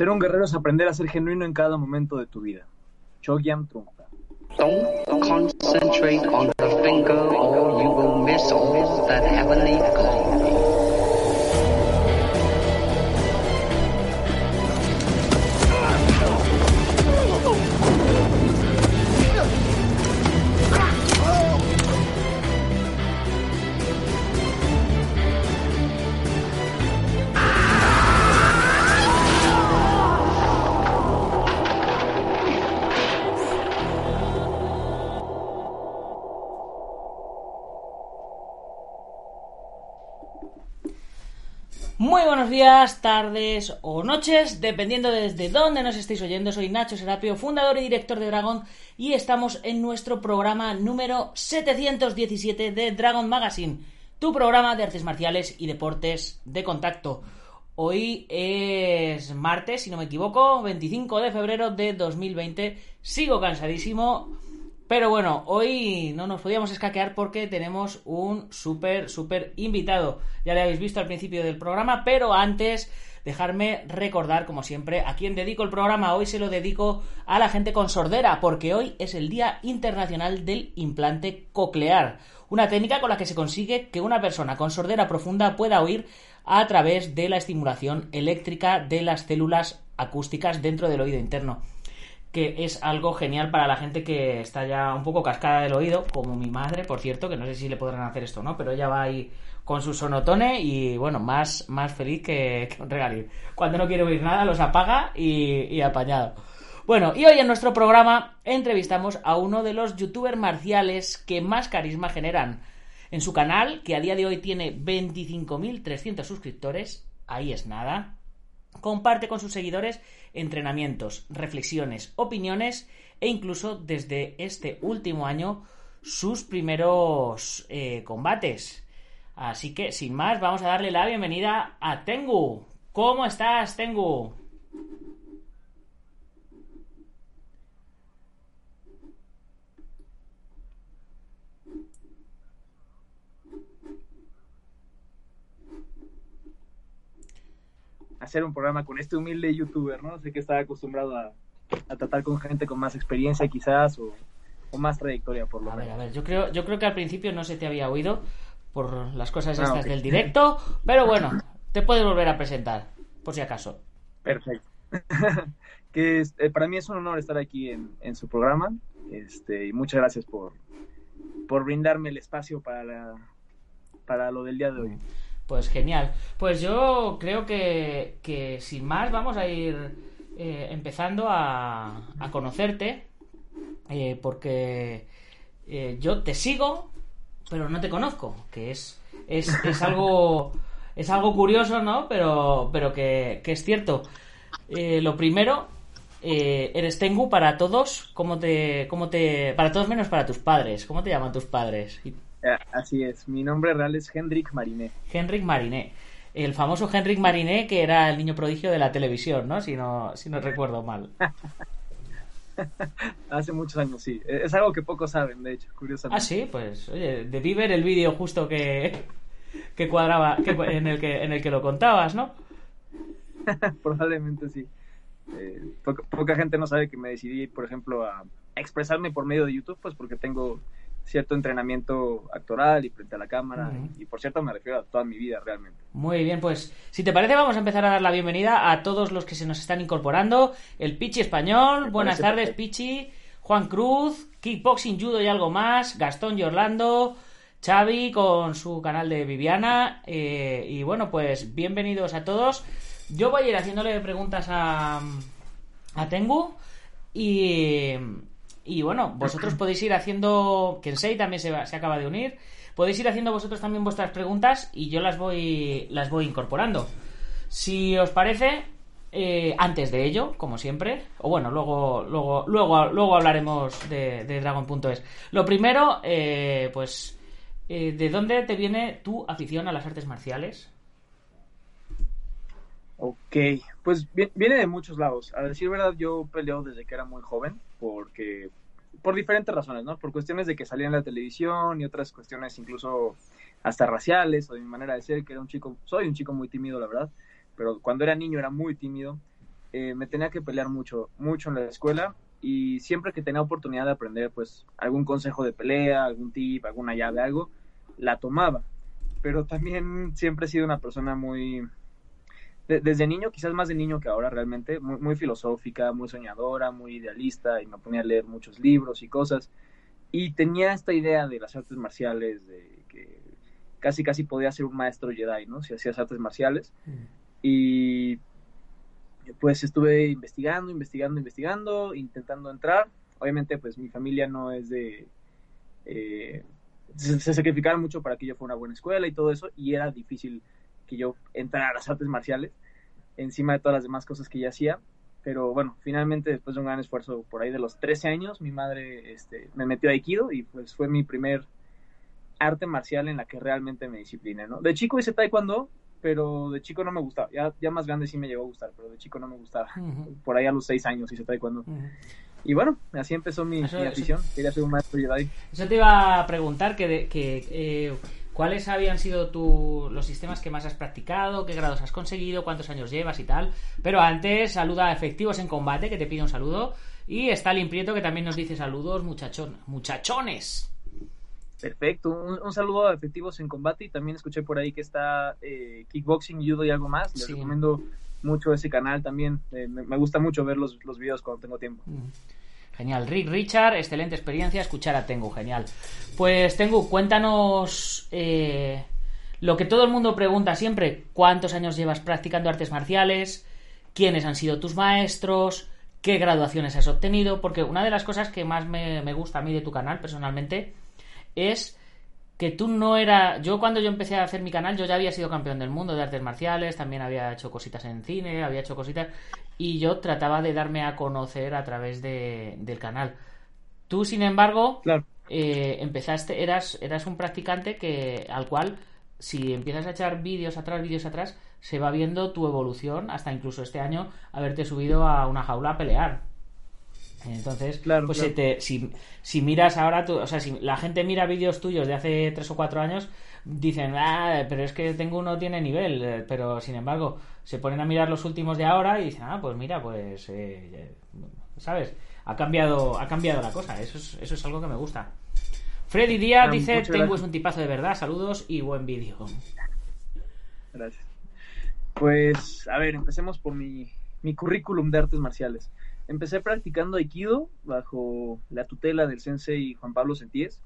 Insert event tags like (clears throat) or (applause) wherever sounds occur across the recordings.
Ser un guerrero es aprender a ser genuino en cada momento de tu vida. Chogyam Trungpa. Días, tardes o noches, dependiendo desde dónde nos estéis oyendo. Soy Nacho Serapio, fundador y director de Dragon, y estamos en nuestro programa número 717 de Dragon Magazine, tu programa de artes marciales y deportes de contacto. Hoy es martes, si no me equivoco, 25 de febrero de 2020. Sigo cansadísimo, pero bueno, hoy no nos podíamos escaquear porque tenemos un súper, súper invitado. Ya le habéis visto al principio del programa, pero antes dejarme recordar, como siempre, a quién dedico el programa. Hoy se lo dedico a la gente con sordera, porque hoy es el Día Internacional del Implante Coclear. Una técnica con la que se consigue que una persona con sordera profunda pueda oír a través de la estimulación eléctrica de las células acústicas dentro del oído interno que es algo genial para la gente que está ya un poco cascada del oído, como mi madre, por cierto, que no sé si le podrán hacer esto o no, pero ella va ahí con su sonotone y bueno, más, más feliz que, que un regalín. Cuando no quiere oír nada, los apaga y, y apañado. Bueno, y hoy en nuestro programa entrevistamos a uno de los youtubers marciales que más carisma generan. En su canal, que a día de hoy tiene 25.300 suscriptores, ahí es nada, comparte con sus seguidores entrenamientos, reflexiones, opiniones e incluso desde este último año sus primeros eh, combates. Así que, sin más, vamos a darle la bienvenida a Tengu. ¿Cómo estás, Tengu? Hacer un programa con este humilde youtuber, ¿no? Sé que está acostumbrado a, a tratar con gente con más experiencia quizás o, o más trayectoria por lo A ver, menos. a ver, yo creo, yo creo que al principio no se te había oído por las cosas Ah, estas del directo, pero bueno, te puedes volver a presentar, por si acaso. Perfecto. (laughs) que es- eh, para mí es un honor estar aquí en, en su programa. Este, y muchas gracias por, por brindarme el espacio para, la- para lo del día de hoy. Pues genial. Pues yo creo que, que sin más vamos a ir eh, empezando a, a conocerte, eh, porque eh, yo te sigo, pero no te conozco, que es, es, es (laughs) algo es algo curioso, ¿no? Pero, pero que, que es cierto. Eh, lo primero, eh, eres Tengu para todos, ¿cómo te, cómo te, para todos menos para tus padres, ¿cómo te llaman tus padres? Eh, Así es, mi nombre real es Hendrik Mariné. Henrik Mariné. El famoso Henrik Mariné, que era el niño prodigio de la televisión, ¿no? Si no, si no recuerdo mal. (laughs) Hace muchos años, sí. Eh, Es algo que pocos saben, de hecho, curiosamente. Ah, sí, pues, oye, debí ver el vídeo justo que, que cuadraba, que, en, el que, en el que lo contabas, ¿no? (laughs) Probablemente sí. Eh, poca, poca gente no sabe que me decidí, por ejemplo, a expresarme por medio de YouTube, pues porque tengo cierto entrenamiento actoral y frente a la cámara. Y, y por cierto, me refiero a toda mi vida realmente. Muy bien, pues si te parece vamos a empezar a dar la bienvenida a todos los que se nos están incorporando. El Pichi Español, Me buenas tardes perfecto. Pichi, Juan Cruz, Kickboxing, Judo y algo más, Gastón y Orlando, Xavi con su canal de Viviana eh, y bueno, pues bienvenidos a todos. Yo voy a ir haciéndole preguntas a, a Tengu y, y bueno, vosotros (clears throat) podéis ir haciendo, Kensei también se, va- se acaba de unir, podéis ir haciendo vosotros también vuestras preguntas y yo las voy, las voy incorporando. Si os parece, eh, antes de ello, como siempre, o bueno, luego, luego, luego, luego hablaremos de, de Dragon.es. Lo primero, eh, pues, eh, ¿de dónde te viene tu afición a las artes marciales? Ok, pues vi- viene de muchos lados. A decir verdad, yo peleo desde que era muy joven, porque por diferentes razones, ¿no? Por cuestiones de que salía en la televisión y otras cuestiones incluso hasta raciales o de mi manera de ser, que era un chico, soy un chico muy tímido, la verdad, pero cuando era niño era muy tímido eh, me tenía que pelear mucho, mucho en la escuela y siempre que tenía oportunidad de aprender, pues algún consejo de pelea, algún tip, alguna llave, algo, la tomaba. Pero también siempre he sido una persona muy, desde niño, quizás más de niño que ahora realmente, muy, muy, filosófica, muy soñadora, muy idealista y me ponía a leer muchos libros y cosas. Y tenía esta idea de las artes marciales, de que casi casi podía ser un maestro Jedi, ¿no? Si hacías artes marciales. Y pues estuve investigando, investigando, investigando, intentando entrar. Obviamente, pues mi familia no es de... Eh, se, se, sacrificaron mucho para que yo fuera una buena escuela y todo eso, y era difícil que yo entrara a las artes marciales, encima de todas las demás cosas que ya hacía. Pero bueno, finalmente, después de un gran esfuerzo por ahí de los 13 años, mi madre este, me metió a Aikido y pues fue mi primer arte marcial en la que realmente me discipliné, ¿no? De chico hice taekwondo, pero de chico no me gustaba. Ya, ya más grande sí me llegó a gustar, pero de chico no me gustaba. Uh (laughs) -huh. Por ahí a los seis años hice taekwondo. Uh -huh. Y bueno, así empezó mi, eso, mi afición. Eso, Quería ser un maestro Jedi. Eso te iba a preguntar, que, de, que eh, ¿cuáles habían sido tu, los sistemas que más has practicado? ¿Qué grados has conseguido? ¿Cuántos años llevas y tal? Pero antes, saluda a Efectivos en Combate, que te pide un saludo. Y está Prieto, que también nos dice saludos, muchachón, muchachones. Perfecto, un, un, saludo a Efectivos en Combate y también escuché por ahí que está eh, Kickboxing, Judo y algo más. Les sí. recomiendo mucho ese canal también. Eh, me, me, gusta mucho ver los, los videos cuando tengo tiempo. Mm. Genial, Rick Richard, excelente experiencia. Escuchar a Tengu, genial. Pues Tengu, cuéntanos eh, lo que todo el mundo pregunta siempre: ¿cuántos años llevas practicando artes marciales? ¿Quiénes han sido tus maestros? ¿Qué graduaciones has obtenido? Porque una de las cosas que más me, me gusta a mí de tu canal personalmente es que tú no era. Yo cuando yo empecé a hacer mi canal, yo ya había sido campeón del mundo de artes marciales, también había hecho cositas en cine, había hecho cositas. Y yo trataba de darme a conocer a través de, del canal. Tú, sin embargo, claro. eh, empezaste, eras, eras un practicante que al cual, si empiezas a echar vídeos atrás, vídeos atrás, se va viendo tu evolución hasta incluso este año haberte subido a una jaula a pelear. Entonces, claro, pues claro. Te, si, si, miras ahora, tú, o sea, si la gente mira vídeos tuyos de hace tres o cuatro años, dicen, ah, pero es que tengo uno tiene nivel, eh, pero sin embargo, se ponen a mirar los últimos de ahora y dicen, ah, pues mira, pues, eh, ¿sabes? Ha cambiado, ha cambiado la cosa, eso es, eso es algo que me gusta. Freddy Díaz dice, tengo es un tipazo de verdad, saludos y buen vídeo. Gracias. Pues, a ver, empecemos por mi, mi currículum de artes marciales. Empecé practicando Aikido bajo la tutela del sensei Juan Pablo Sentíes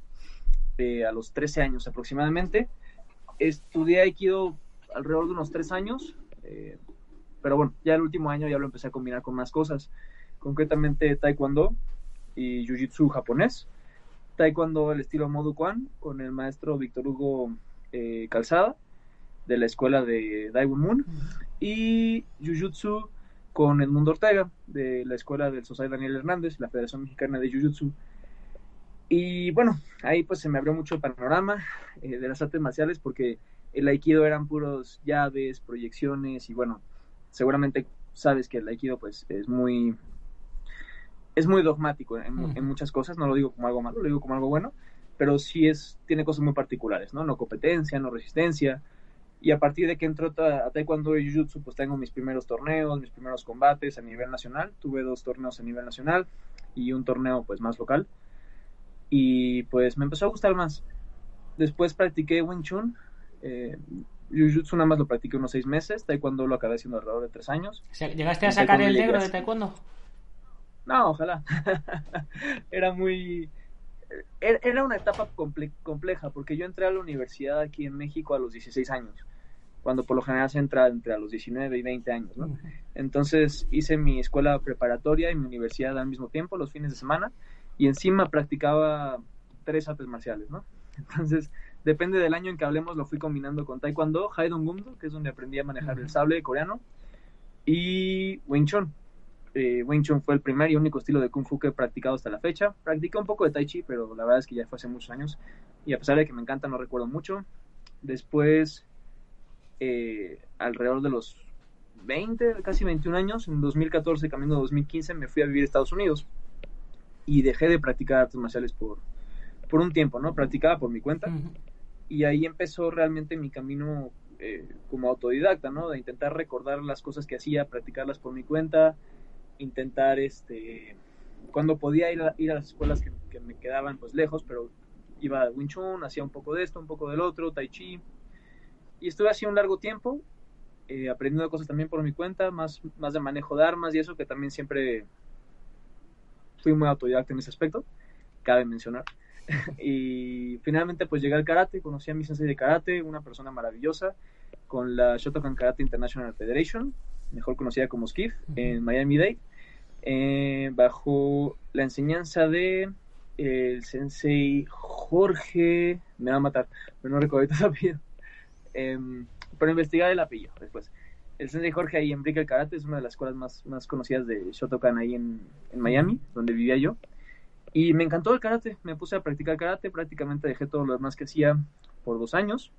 eh, a los 13 años aproximadamente. Estudié Aikido alrededor de unos 3 años, eh, pero bueno, ya el último año ya lo empecé a combinar con más cosas, concretamente Taekwondo y Jiu-Jitsu japonés. Taekwondo el estilo Modu Kwan con el maestro Víctor Hugo eh, Calzada de la escuela de Daewoo Moon y Jiu-Jitsu con Edmundo Ortega de la escuela del Sosai Daniel Hernández, la Federación Mexicana de Jiu-Jitsu. Y bueno, ahí pues se me abrió mucho el panorama eh, de las artes marciales porque el aikido eran puros llaves, proyecciones y bueno, seguramente sabes que el aikido pues es muy es muy dogmático en, Ujú. en muchas cosas, no lo digo como algo malo, lo digo como algo bueno, pero sí es tiene cosas muy particulares, ¿no? No competencia, no resistencia, y a partir de que entró a Taekwondo y Jiu-Jitsu, pues tengo mis primeros torneos, mis primeros combates a nivel nacional. Tuve dos torneos a nivel nacional y un torneo pues más local. Y pues me empezó a gustar más. Después practiqué Wing Chun. Eh, Jiu-Jitsu nada más lo practiqué unos seis meses. Taekwondo lo acabé haciendo alrededor de tres años. ¿Llegaste a sacar el negro de taekwondo? No, ojalá. (laughs) era muy... Era era una etapa comple- compleja porque yo entré a la universidad aquí en México a los 16 años, cuando por lo general se entra entre los 19 y 20 años, ¿no? Entonces hice mi escuela preparatoria y mi universidad al mismo tiempo, los fines de semana, y encima practicaba tres artes marciales, ¿no? (laughs) Entonces, depende del año en que hablemos, lo fui combinando con Taekwondo, Haidong Gumdo, que es donde aprendí a manejar el sable coreano, y Wing Chun. Eh, Wing Chun fue el primer y único estilo de Kung Fu que he practicado hasta la fecha. Practiqué un poco de Tai Chi, pero la verdad es que ya fue hace muchos años, y a pesar de que me encanta, no recuerdo mucho. Después, eh, alrededor de los 20, casi 21 años, en 2014, camino de 2015, me fui a vivir a Estados Unidos y dejé de practicar artes marciales por, por un tiempo, ¿no? Practicaba por mi cuenta y ahí empezó realmente mi camino eh, como autodidacta, ¿no? De intentar recordar las cosas que hacía, practicarlas por mi cuenta, intentar, este, cuando podía ir a, ir a las escuelas que, que me quedaban pues lejos, pero iba a Wing Chun, hacía un poco de esto, un poco del otro, Tai Chi, y estuve así un largo tiempo, eh, aprendiendo cosas también por mi cuenta, más, más de manejo de armas y eso, que también siempre fui muy autodidacta en ese aspecto, cabe mencionar. (laughs) y finalmente pues llegué al karate, conocí a mi sensei de karate, una persona maravillosa, con la Shotokan Karate International Federation, mejor conocida como SKIF, en Miami Dade, eh, bajo la enseñanza de el sensei Jorge, me va a matar, pero no recuerdo su apellido, eh, pero investigar el apellido después. El sensei Jorge ahí en Brickell Karate es una de las escuelas más, más conocidas de Shotokan ahí en, Miami, donde vivía yo. Y me encantó el karate, me puse a practicar karate, prácticamente dejé todo lo demás que hacía por dos años,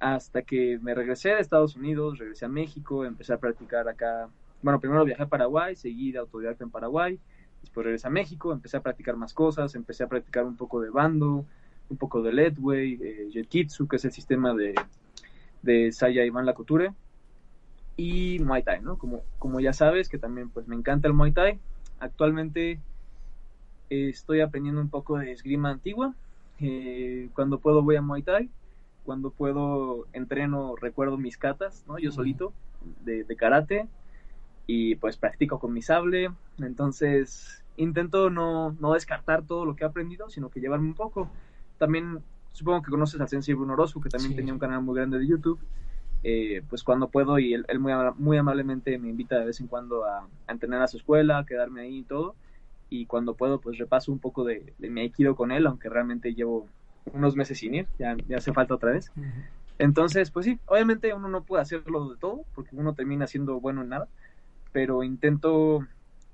hasta que me regresé de Estados Unidos, regresé a México, empecé a practicar acá, bueno, primero viajé a Paraguay, seguí de autodidacta en Paraguay, después regresé a México, empecé a practicar más cosas, empecé a practicar un poco de bando, un poco de Ledway, eh, Jiu-Jitsu, que es el sistema de, de Saya Iván Lacoture, y Muay Thai, ¿no? Como, como ya sabes, que también pues me encanta el Muay Thai, actualmente estoy aprendiendo un poco de esgrima antigua. Eh, cuando puedo voy a Muay Thai. Cuando puedo entreno, recuerdo mis katas, ¿no? Yo solito, de, de, karate. Y pues practico con mi sable. Entonces intento no, no, descartar todo lo que he aprendido, sino que llevarme un poco. También supongo que conoces al Sensei Bruno Orozco, que también sí. tenía un canal muy grande de YouTube. Eh, pues cuando puedo y él, él, muy, muy amablemente me invita de vez en cuando a, a entrenar a su escuela, a quedarme ahí y todo y cuando puedo pues repaso un poco de, de, mi aikido con él, aunque realmente llevo unos meses sin ir, ya, ya hace falta otra vez. Uh -huh. Entonces, pues sí, obviamente uno no puede hacerlo de todo, porque uno termina siendo bueno en nada, pero intento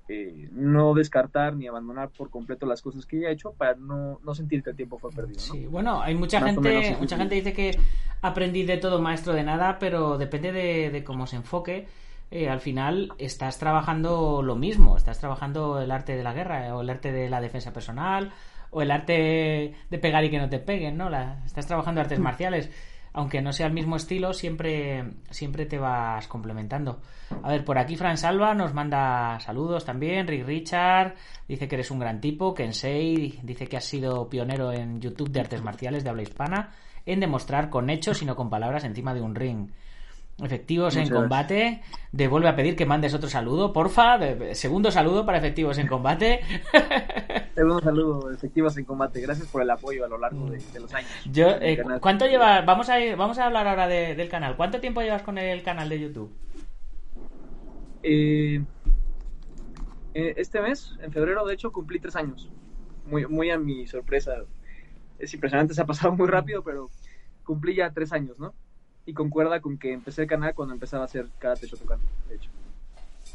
eh, no descartar ni abandonar por completo las cosas que ya he hecho para no, no sentir que el tiempo fue perdido. ¿no? Sí, bueno, hay mucha Más gente, mucha gente dice que aprendí de todo maestro de nada, pero depende de, de cómo se enfoque eh, al final estás trabajando lo mismo, estás trabajando el arte de la guerra o el arte de la defensa personal o el arte de pegar y que no te peguen, ¿no? La, estás trabajando artes marciales, aunque no sea el mismo estilo, siempre, siempre te vas complementando. A ver, por aquí Fran Salva nos manda saludos también, Rick Richard dice que eres un gran tipo, Kensei dice que has sido pionero en YouTube de artes marciales de habla hispana en demostrar con hechos y no con palabras encima de un ring efectivos Muchas en combate. Devuelve a pedir que mandes otro saludo, porfa. Segundo saludo para efectivos en combate. (laughs) Segundo saludo, efectivos en combate. Gracias por el apoyo a lo largo de, de los años. Yo, eh, ¿Cuánto llevas? Vamos a, ir, vamos a hablar ahora de, del canal. ¿Cuánto tiempo llevas con el canal de YouTube? Eh, este mes, en febrero, de hecho, cumplí tres años. Muy, muy a mi sorpresa. Es impresionante, se ha pasado muy rápido, pero cumplí ya tres años, ¿no? y concuerda con que empecé el canal cuando empezaba a hacer Karate Shotokan, de hecho.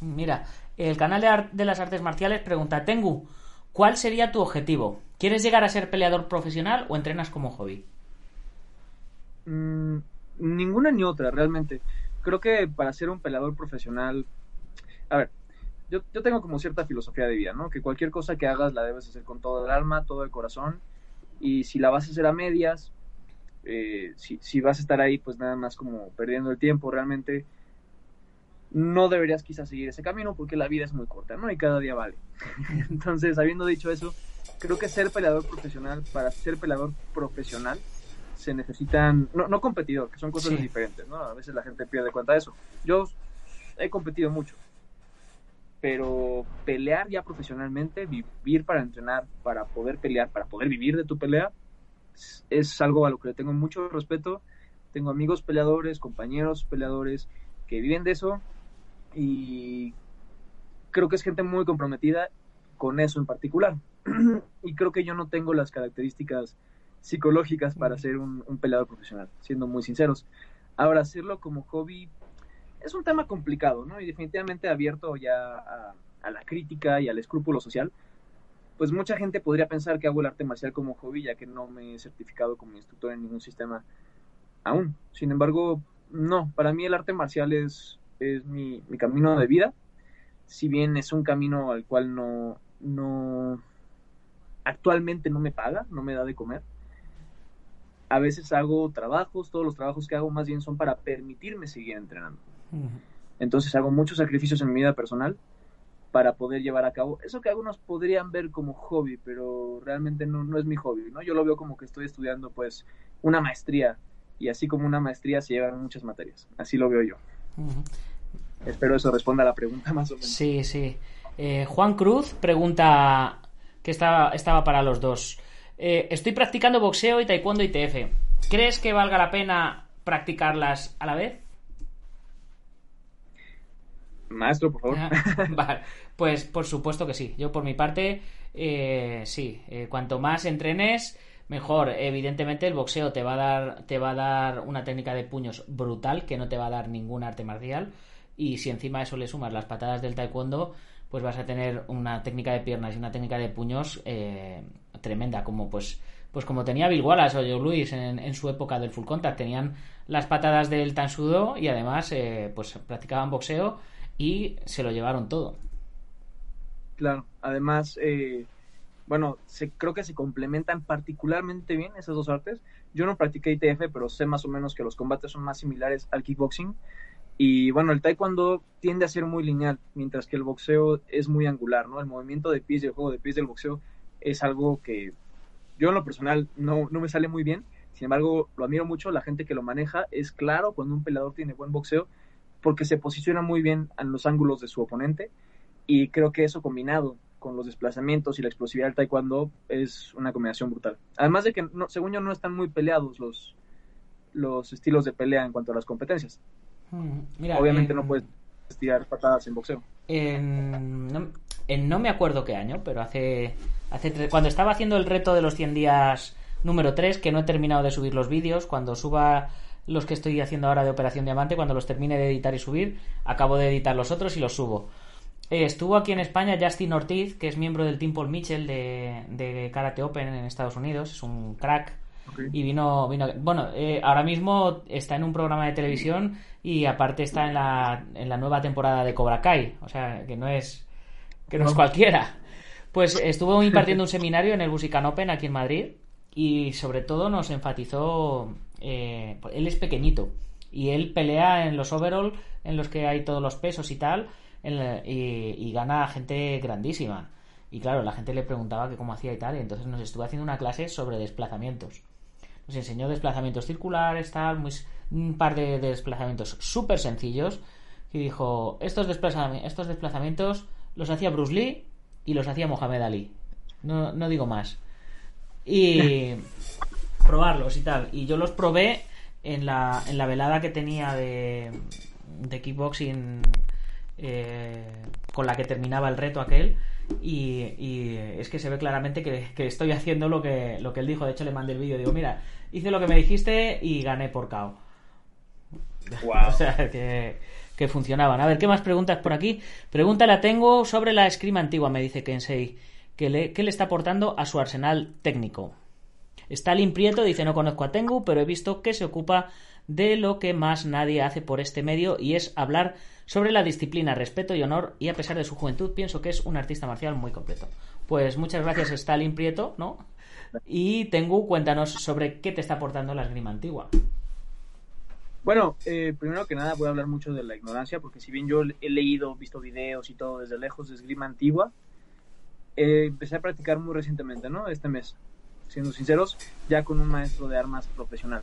Mira, el canal de, de, las artes marciales pregunta, Tengu, ¿cuál sería tu objetivo? ¿Quieres llegar a ser peleador profesional o entrenas como hobby? Mm, ninguna ni otra, realmente. Creo que para ser un peleador profesional... A ver, yo, yo tengo como cierta filosofía de vida, ¿no? Que cualquier cosa que hagas la debes hacer con todo el alma, todo el corazón. Y si la vas a hacer a medias, eh, si, si, vas a estar ahí pues nada más como perdiendo el tiempo realmente no deberías quizás seguir ese camino porque la vida es muy corta no y cada día vale (laughs) entonces habiendo dicho eso creo que ser peleador profesional para ser peleador profesional se necesitan no, no competidor que son cosas sí. diferentes no a veces la gente pierde cuenta de eso yo he competido mucho pero pelear ya profesionalmente vivir para entrenar para poder pelear para poder vivir de tu pelea es algo a lo que le tengo mucho respeto. Tengo amigos peleadores, compañeros peleadores que viven de eso y creo que es gente muy comprometida con eso en particular. (clears throat) y creo que yo no tengo las características psicológicas para ser un, un, profesional, siendo muy sinceros. Ahora, hacerlo como hobby es un tema complicado, ¿no? Y definitivamente abierto ya a, a la crítica y al escrúpulo social, pues mucha gente podría pensar que hago el arte marcial como hobby, ya que no me he certificado como instructor en ningún sistema aún. Sin embargo, no, para mí el arte marcial es, es mi, mi camino de vida, si bien es un camino al cual no, no, actualmente no me paga, no me da de comer. a veces hago trabajos, todos los trabajos que hago más bien son para permitirme seguir entrenando. Entonces hago muchos sacrificios en mi vida personal para poder llevar a cabo eso que algunos podrían ver como hobby, pero realmente no, no es mi hobby, ¿no? Yo lo veo como que estoy estudiando pues una maestría y así como una maestría se llevan muchas materias, así lo veo yo. Espero eso responda a la pregunta más o menos. Sí, sí. Eh, Juan Cruz pregunta que estaba, estaba para los dos. Eh, estoy practicando boxeo y taekwondo ITF. ¿Crees que valga la pena practicarlas a la vez? Maestro, por favor. (laughs) vale. Pues por supuesto que sí. Yo por mi parte, eh, sí. Cuanto más entrenes, mejor. Evidentemente el boxeo te va a dar, te va a dar una técnica de puños brutal que no te va a dar ningún arte marcial. Y si encima eso le sumas las patadas del taekwondo, pues vas a tener una técnica de piernas y una técnica de puños eh, tremenda, como pues pues como tenía Bill Wallace o Joe Louis en, su época del full contact, tenían las patadas del tansudo y además pues practicaban boxeo y se lo llevaron todo. Claro, además, eh, bueno, se, creo que se complementan particularmente bien esas dos artes. Yo no practiqué ITF, pero sé más o menos que los combates son más similares al kickboxing. Y bueno, el taekwondo tiende a ser muy lineal, mientras que el boxeo es muy angular, ¿no? El movimiento de pies y el juego de pies del boxeo es algo que yo en lo personal no, no me sale muy bien. Sin embargo, lo admiro mucho, la gente que lo maneja es claro cuando un peleador tiene buen boxeo porque se posiciona muy bien en los ángulos de su oponente y creo que eso combinado con los desplazamientos y la explosividad del taekwondo es una combinación brutal. Además de que, no, según yo, no están muy peleados los, los estilos de pelea en cuanto a las competencias. Mm, Obviamente no puedes tirar patadas en boxeo. En no, no, me acuerdo qué año, pero hace, hace cuando estaba haciendo el reto de los 100 días número 3, que no he terminado de subir los vídeos, cuando suba los que estoy haciendo ahora de Operación Diamante. Cuando los termine de editar y subir, acabo de editar los otros y los subo. Eh, estuvo aquí en España Justin Ortiz, que es miembro del Team Paul Mitchell de, de Karate Open en Estados Unidos. Es un crack. Y vino, vino bueno, eh, ahora mismo está en un programa de televisión y aparte está en la, en la nueva temporada de Cobra Kai. O sea, que no es, que no es cualquiera. Pues (laughs) estuvo impartiendo un seminario en el Busican Open aquí en Madrid y sobre todo nos enfatizó eh, él es pequeñito y él pelea en los overall en los que hay todos los pesos y tal y, gana gente grandísima. Y claro, la gente le preguntaba que cómo hacía y tal, y entonces nos estuvo haciendo una clase sobre desplazamientos. Nos enseñó desplazamientos circulares, tal, muy, un par de, desplazamientos súper sencillos. Y dijo, estos, desplazamientos, estos desplazamientos los hacía Bruce Lee y los hacía Mohamed Ali. No, no digo más. Y (laughs) probarlos y tal. Y yo los probé en la, en la velada que tenía de, de kickboxing eh, con la que terminaba el reto aquel. Y, es que se ve claramente que, estoy haciendo lo que, lo que él dijo. De hecho, le mandé el vídeo digo, mira, hice lo que me dijiste y gané por KO. (laughs) o sea, que, que funcionaban. A ver, ¿qué más preguntas por aquí? Pregunta la tengo sobre la escrima antigua, me dice Kensei. ¿Qué le, ¿Qué le está aportando a su arsenal técnico? Stalin Prieto dice no conozco a Tengu, pero he visto que se ocupa de lo que más nadie hace por este medio y es hablar sobre la disciplina, respeto y honor y a pesar de su juventud pienso que es un artista marcial muy completo. Pues muchas gracias Stalin Prieto, ¿no? Y Tengu, cuéntanos sobre qué te está aportando la esgrima antigua. Bueno, eh, primero que nada voy a hablar mucho de la ignorancia, porque si bien yo he leído, visto videos y todo desde lejos de esgrima antigua, eh, empecé a practicar muy recientemente, ¿no? Este mes siendo sinceros, ya con un maestro de armas profesional.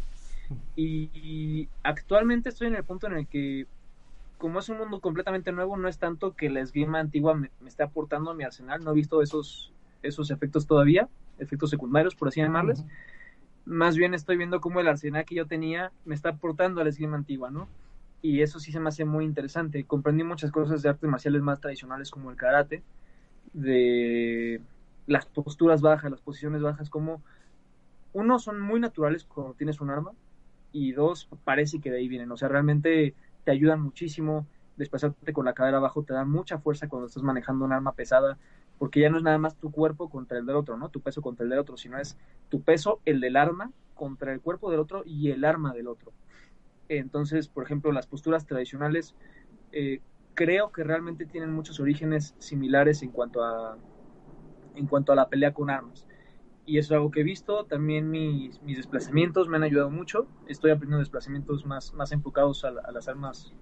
Y, actualmente estoy en el punto en el que, como es un mundo completamente nuevo, no es tanto que la esgrima antigua me, esté aportando a mi arsenal, no he visto esos, esos efectos todavía, efectos secundarios, por así llamarles. Más bien estoy viendo cómo el arsenal que yo tenía me está aportando a la esgrima antigua, ¿no? Y eso sí se me hace muy interesante. Comprendí muchas cosas de artes marciales más tradicionales como el karate, de las posturas bajas, las posiciones bajas, como uno son muy naturales cuando tienes un arma y dos parece que de ahí vienen, o sea, realmente te ayudan muchísimo, desplazarte con la cadera abajo te da mucha fuerza cuando estás manejando un arma pesada, porque ya no es nada más tu cuerpo contra el del otro, ¿no? Tu peso contra el del otro, sino es tu peso, el del arma, contra el cuerpo del otro y el arma del otro. Entonces, por ejemplo, las posturas tradicionales eh, creo que realmente tienen muchos orígenes similares en cuanto a en cuanto a la pelea con armas. Y eso es algo que he visto. También mis, mis desplazamientos me han ayudado mucho. Estoy aprendiendo desplazamientos más, más enfocados a, a las armas,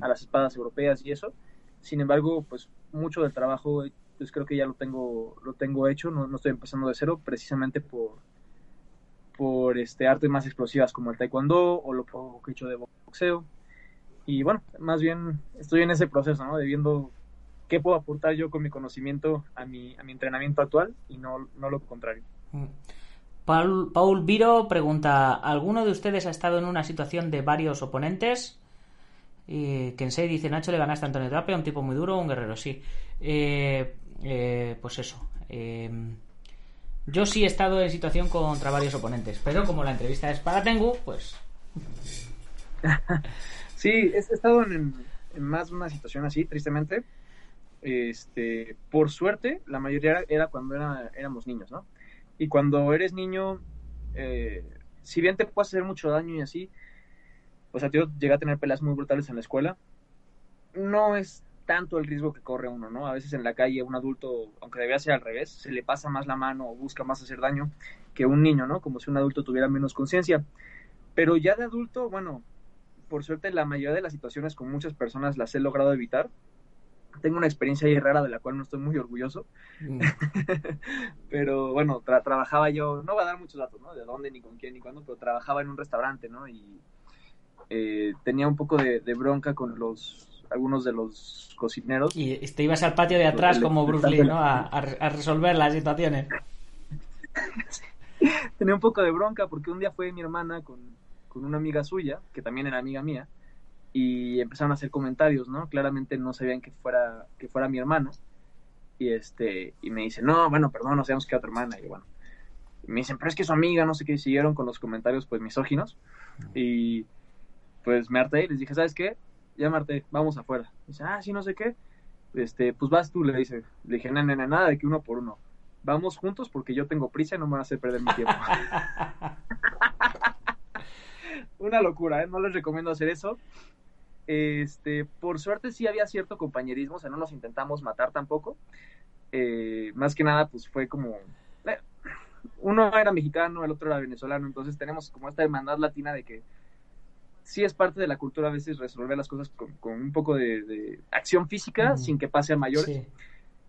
a las espadas europeas y eso. Sin embargo, pues mucho del trabajo pues creo que ya lo tengo lo tengo hecho, no, no estoy empezando de cero precisamente por por este artes más explosivas como el taekwondo o lo poco que he hecho de boxeo. Y bueno, más bien estoy en ese proceso, ¿no? De viendo qué puedo aportar yo con mi conocimiento a mi, a mi entrenamiento actual y no, no lo contrario. Paul, Paul Viro pregunta, ¿alguno de ustedes ha estado en una situación de varios oponentes? Y Kensei dice, Nacho, le ganaste a Antonio Trape, un tipo muy duro, un guerrero, sí. Eh, eh, pues eso. Eh, yo sí he estado en situación contra varios oponentes, pero como la entrevista es para Tengu, pues... (laughs) sí, he estado en, en más una situación así, tristemente. Este, por suerte, la mayoría era cuando era, éramos niños, ¿no? Y cuando eres niño, eh, si bien te puede hacer mucho daño y así, o sea, yo llegué a tener peleas muy brutales en la escuela, no es tanto el riesgo que corre uno, ¿no? A veces en la calle un adulto, aunque debía ser al revés, se le pasa más la mano o busca más hacer daño que un niño, ¿no? Como si un adulto tuviera menos conciencia. Pero ya de adulto, bueno, por suerte la mayoría de las situaciones con muchas personas las he logrado evitar. Tengo una experiencia ahí rara de la cual no estoy muy orgulloso. Mm. (laughs) pero bueno, trabajaba yo, no voy a dar muchos datos, ¿no? De dónde, ni con quién, ni cuándo, pero trabajaba en un restaurante, ¿no? Y eh, tenía un poco de, de bronca con los algunos de los cocineros. Y te ibas al patio de atrás como Bruce Lee, ¿no? A, a, resolver las situaciones. (laughs) Tenía un poco de bronca porque un día fue mi hermana con, con, una amiga suya, que también era amiga mía, y empezaron a hacer comentarios, ¿no? Claramente no sabían que fuera, que fuera mi hermana. Y este, y me dice, no, bueno, perdón, no sabemos que otra hermana. Y bueno, me dicen, pero es que su amiga, no sé qué, siguieron con los comentarios, pues misóginos. Y pues me harté y les dije, ¿sabes qué? ya Marte, vamos afuera. Dice, ah, sí, no sé qué. Este, pues vas tú, le dice. Le dije, nada, nada, nada de que uno por uno. Vamos juntos porque yo tengo prisa y no me van a hacer perder mi tiempo. (laughs) Una locura, ¿eh? No les recomiendo hacer eso. Este, por suerte sí había cierto compañerismo, o sea, no nos intentamos matar tampoco. Eh, más que nada, pues fue como... Eh, uno era mexicano, el otro era venezolano, entonces tenemos como esta hermandad latina de que sí es parte de la cultura a veces resolver las cosas con, un poco de, acción física sin que pase a mayores.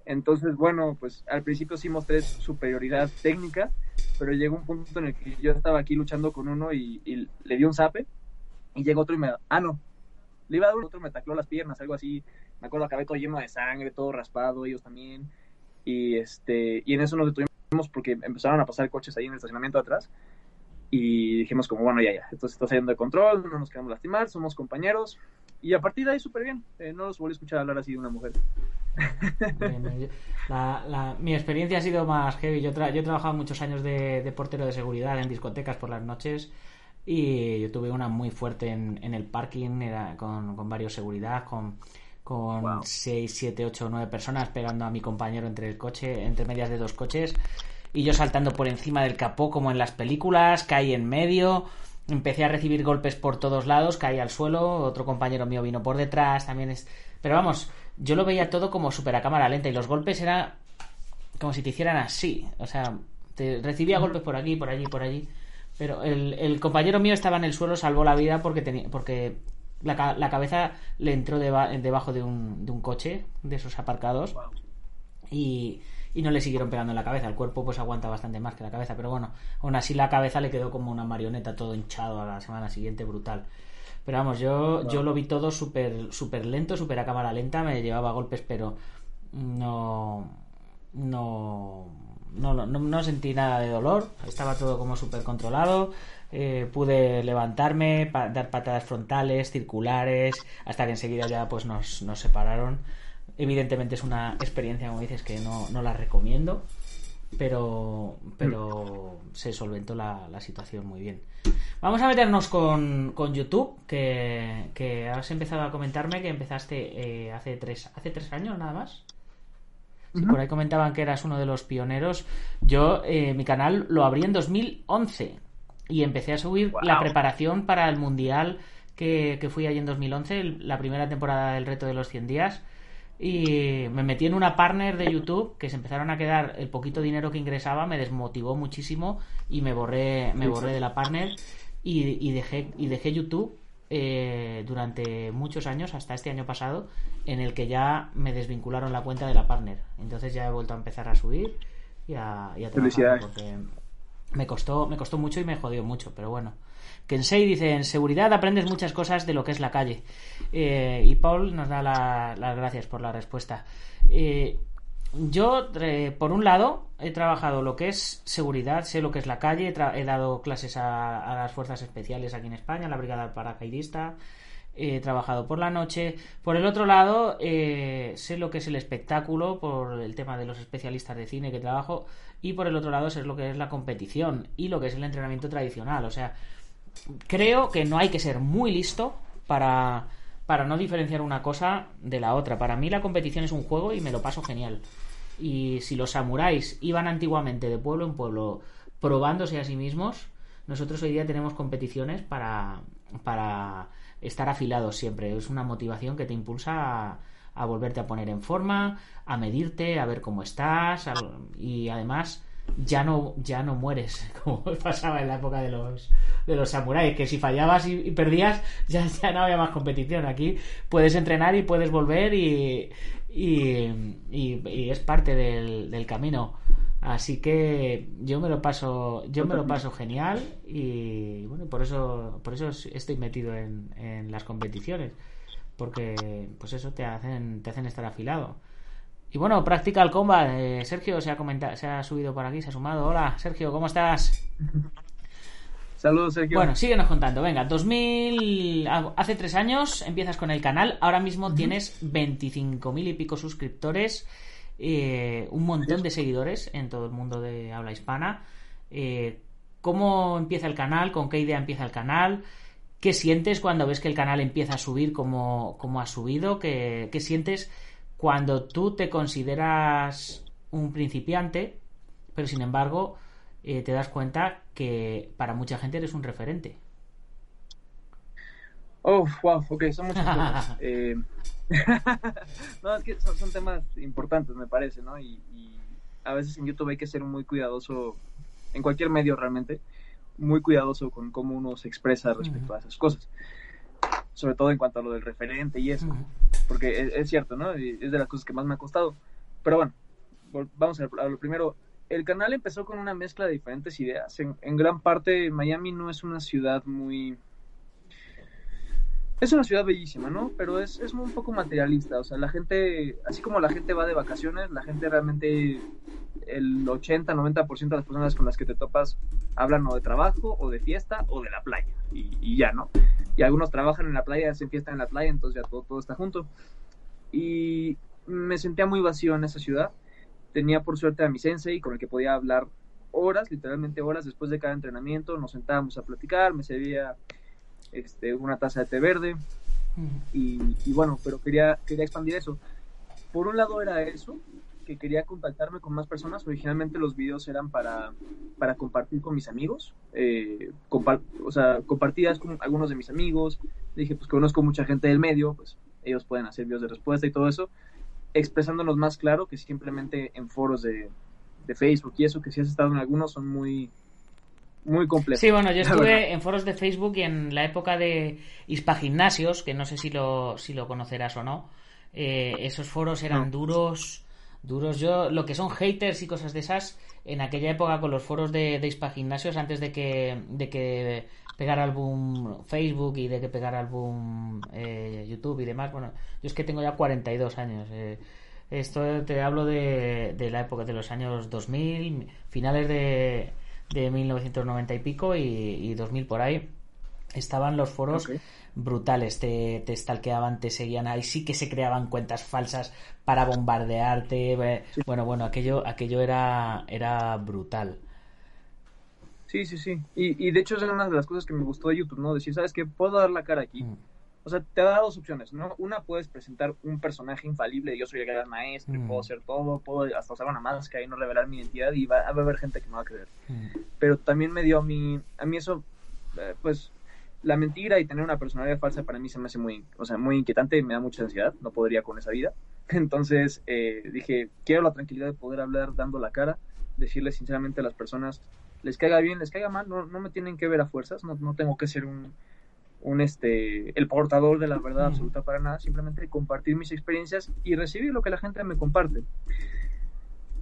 Entonces, bueno, pues al principio sí mostré superioridad técnica, pero llegó un punto en el que yo estaba aquí luchando con uno y, le di un zape y llegó otro y me... Ah, no. Le iba a dar otro, me tacló las piernas, algo así. Me acuerdo, acabé todo lleno de sangre, todo raspado, ellos también. Y, este, y en eso nos detuvimos porque empezaron a pasar coches ahí en el estacionamiento atrás y dijimos como, bueno, ya, ya, esto se está saliendo de control, no nos queremos lastimar, somos compañeros. Y a partir de ahí súper bien, eh, no los volví a escuchar hablar así de una mujer. mi experiencia ha sido más heavy. Yo, yo he trabajado muchos años de, portero de seguridad en discotecas por las noches y yo tuve una muy fuerte en, en el parking era con, con varios seguridad, con, con 6, 7, 8, 9 personas pegando a mi compañero entre el coche, entre medias de dos coches y yo saltando por encima del capó como en las películas, caí en medio, empecé a recibir golpes por todos lados, caí al suelo, otro compañero mío vino por detrás, también es... Pero vamos, yo lo veía todo como súper a cámara lenta y los golpes era como si te hicieran así, o sea, te recibía golpes por aquí, por allí, por allí. Pero el, compañero mío estaba en el suelo, salvó la vida porque tenía, porque la, la cabeza le entró debajo de un, de un coche de esos aparcados. Y, y no le siguieron pegando en la cabeza. El cuerpo pues aguanta bastante más que la cabeza, pero bueno, aún así la cabeza le quedó como una marioneta todo hinchado a la semana siguiente, brutal. Pero vamos, yo, yo lo vi todo súper super lento, súper a cámara lenta, me llevaba golpes, pero no, no, no, no, sentí nada de dolor, estaba todo como súper controlado. Eh, pude levantarme, dar patadas frontales, circulares, hasta que enseguida ya pues nos, nos separaron Evidentemente es una experiencia, como dices, que no, no la recomiendo, pero, pero se solventó la, situación muy bien. Vamos a meternos con, con YouTube, que, que, has empezado a comentarme que empezaste eh, hace, tres, hace tres años nada más. Por ahí comentaban que eras uno de los pioneros. Yo, eh, mi canal lo abrí en 2011 y empecé a subir la preparación para el Mundial que, que fui allí en 2011, la primera temporada del reto de los 100 días. Y me metí en una partner de YouTube que se empezaron a quedar el poquito dinero que ingresaba, me desmotivó muchísimo y me borré, me borré de la partner y, dejé, y dejé YouTube eh, durante muchos años, hasta este año pasado, en el que ya me desvincularon la cuenta de la partner. Entonces ya he vuelto a empezar a subir y a, y a trabajar porque me costó, me costó mucho y me jodió mucho, pero bueno. Kensei dice, en seguridad aprendes muchas cosas de lo que es la calle. Eh, y Paul nos da las gracias por la respuesta. Eh, yo, eh, por un lado, he trabajado lo que es seguridad, sé lo que es la calle, he, dado clases a, las fuerzas especiales aquí en España, la brigada paracaidista, he trabajado por la noche. Por el otro lado, sé lo que es el espectáculo, por el tema de los especialistas de cine que trabajo, y por el otro lado, sé lo que es la competición y lo que es el entrenamiento tradicional. O sea, creo que no hay que ser muy listo para, para no diferenciar una cosa de la otra. Para mí la competición es un juego y me lo paso genial. Y si los samuráis iban antiguamente de pueblo en pueblo probándose a sí mismos, nosotros hoy día tenemos competiciones para, para estar afilados siempre. Es una motivación que te impulsa a, volverte a poner en forma, a medirte, a ver cómo estás y además ya no, ya no mueres, (laughs) como pasaba en la época de los, de los samuráis, que si fallabas y, perdías, (laughs) ya, ya, no había más competición. Aquí puedes entrenar y puedes volver y, y, es parte del, del, camino. Así que yo me lo paso, yo me lo paso genial y bueno, por eso, por eso estoy metido en, en las competiciones. Porque pues eso te hacen, te hacen estar afilado. Y bueno, Practical Combat, eh, Sergio se ha, comentado, se ha subido por aquí, se ha sumado. Hola, Sergio, ¿cómo estás? (laughs) Saludos, Sergio. Bueno, síguenos contando. Venga, 2000. Hace tres años empiezas con el canal. Ahora mismo tienes 25.000 y pico suscriptores. Eh, un montón de seguidores en todo el mundo de habla hispana. Eh, ¿Cómo empieza el canal? ¿Con qué idea empieza el canal? ¿Qué sientes cuando ves que el canal empieza a subir como, como ha subido? ¿Qué, ¿Qué sientes? cuando tú te consideras un principiante, pero sin embargo eh, te das cuenta que para mucha gente eres un referente. Oh, wow, ok, son muchas cosas. (laughs) Eh, (laughs) no, es que son, temas importantes, me parece, ¿no? Y, a veces en YouTube hay que ser muy cuidadoso, en cualquier medio realmente, muy cuidadoso con cómo uno se expresa respecto a esas cosas. Sobre todo en cuanto a lo del referente y eso porque es, cierto, ¿no? es de las cosas que más me ha costado. Pero bueno, vamos a, a lo primero. El canal empezó con una mezcla de diferentes ideas. En, gran parte, Miami no es una ciudad muy... Es una ciudad bellísima, ¿no? Pero es, es un poco materialista. O sea, la gente, así como la gente va de vacaciones, la gente realmente, el 80-90% de las personas con las que te topas hablan o de trabajo, o de fiesta, o de la playa. Y, y ya, ¿no? y algunos trabajan en la playa, hacen fiesta en la playa, entonces ya todo, todo está junto. Y me sentía muy vacío en esa ciudad. Tenía por suerte a mi sensei con el que podía hablar horas, literalmente horas después de cada entrenamiento. Nos sentábamos a platicar, me servía este, una taza de té verde. Y, y, bueno, pero quería, quería expandir eso. Por un lado era eso, que quería contactarme con más personas. Originalmente los videos eran para, para compartir con mis amigos, eh, o sea, compartidas con algunos de mis amigos. Dije, pues conozco mucha gente del medio, pues ellos pueden hacer videos de respuesta y todo eso, expresándonos más claro que simplemente en foros de, de Facebook y eso, que si has estado en algunos son muy, muy complejos. Sí, bueno, yo (laughs) estuve en foros de Facebook y en la época de Hispagimnasios, que no sé si lo, si lo conocerás o no. Eh, esos foros eran duros, duros. Yo, lo que son haters y cosas de esas, en aquella época con los foros de, de Gimnasios, antes de que, de que pegara el Facebook y de que pegara el eh, YouTube y demás, bueno, yo es que tengo ya 42 años. Eh, esto te hablo de, de la época de los años 2000, finales de, de 1990 y pico y, y 2000 por ahí. Estaban los foros brutales, te, te stalkeaban, te seguían, ahí sí que se creaban cuentas falsas para bombardearte, bueno, bueno, aquello, aquello era, era brutal. Sí, sí, sí, y, y de hecho es una de las cosas que me gustó de YouTube, ¿no? Decir, ¿sabes qué? Puedo dar la cara aquí. Mm. O sea, te da dos opciones, ¿no? Una, puedes presentar un personaje infalible, yo soy el gran maestro, mm. puedo hacer todo, puedo hasta usar una máscara y no revelar mi identidad y va, a haber gente que me va a creer. Mm. Pero también me dio a mí, a mí eso, eh, pues, la mentira y tener una personalidad falsa para mí se me hace muy, o sea, muy inquietante, me da mucha ansiedad, no podría con esa vida. (laughs) Entonces eh, dije, quiero la tranquilidad de poder hablar dando la cara, decirle sinceramente a las personas, les caiga bien, les caiga mal, no, no me tienen que ver a fuerzas, no, no tengo que ser un, un este, el portador de la verdad absoluta para nada, simplemente compartir mis experiencias y recibir lo que la gente me comparte.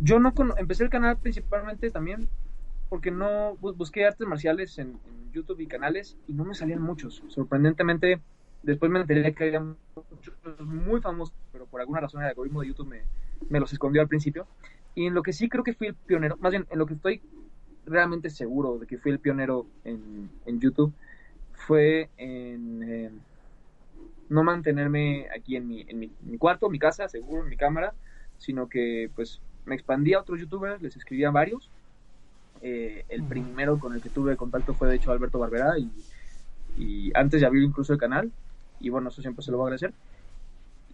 Yo no empecé el canal principalmente también porque no busqué artes marciales en, YouTube y canales y no me salían muchos. Sorprendentemente, después me enteré que había muchos muy famosos, pero por alguna razón el algoritmo de YouTube me, me los escondió al principio. Y en lo que sí creo que fui el pionero, más bien en lo que estoy realmente seguro de que fui el pionero en, en YouTube, fue en eh, no mantenerme aquí en mi, en mi, cuarto, mi casa, seguro, en mi cámara, sino que pues me expandí a otros youtubers, les escribí a varios eh, el primero con el que tuve contacto fue de hecho Alberto Barbera y, y antes de abrir incluso el canal y bueno, eso siempre se lo voy a agradecer.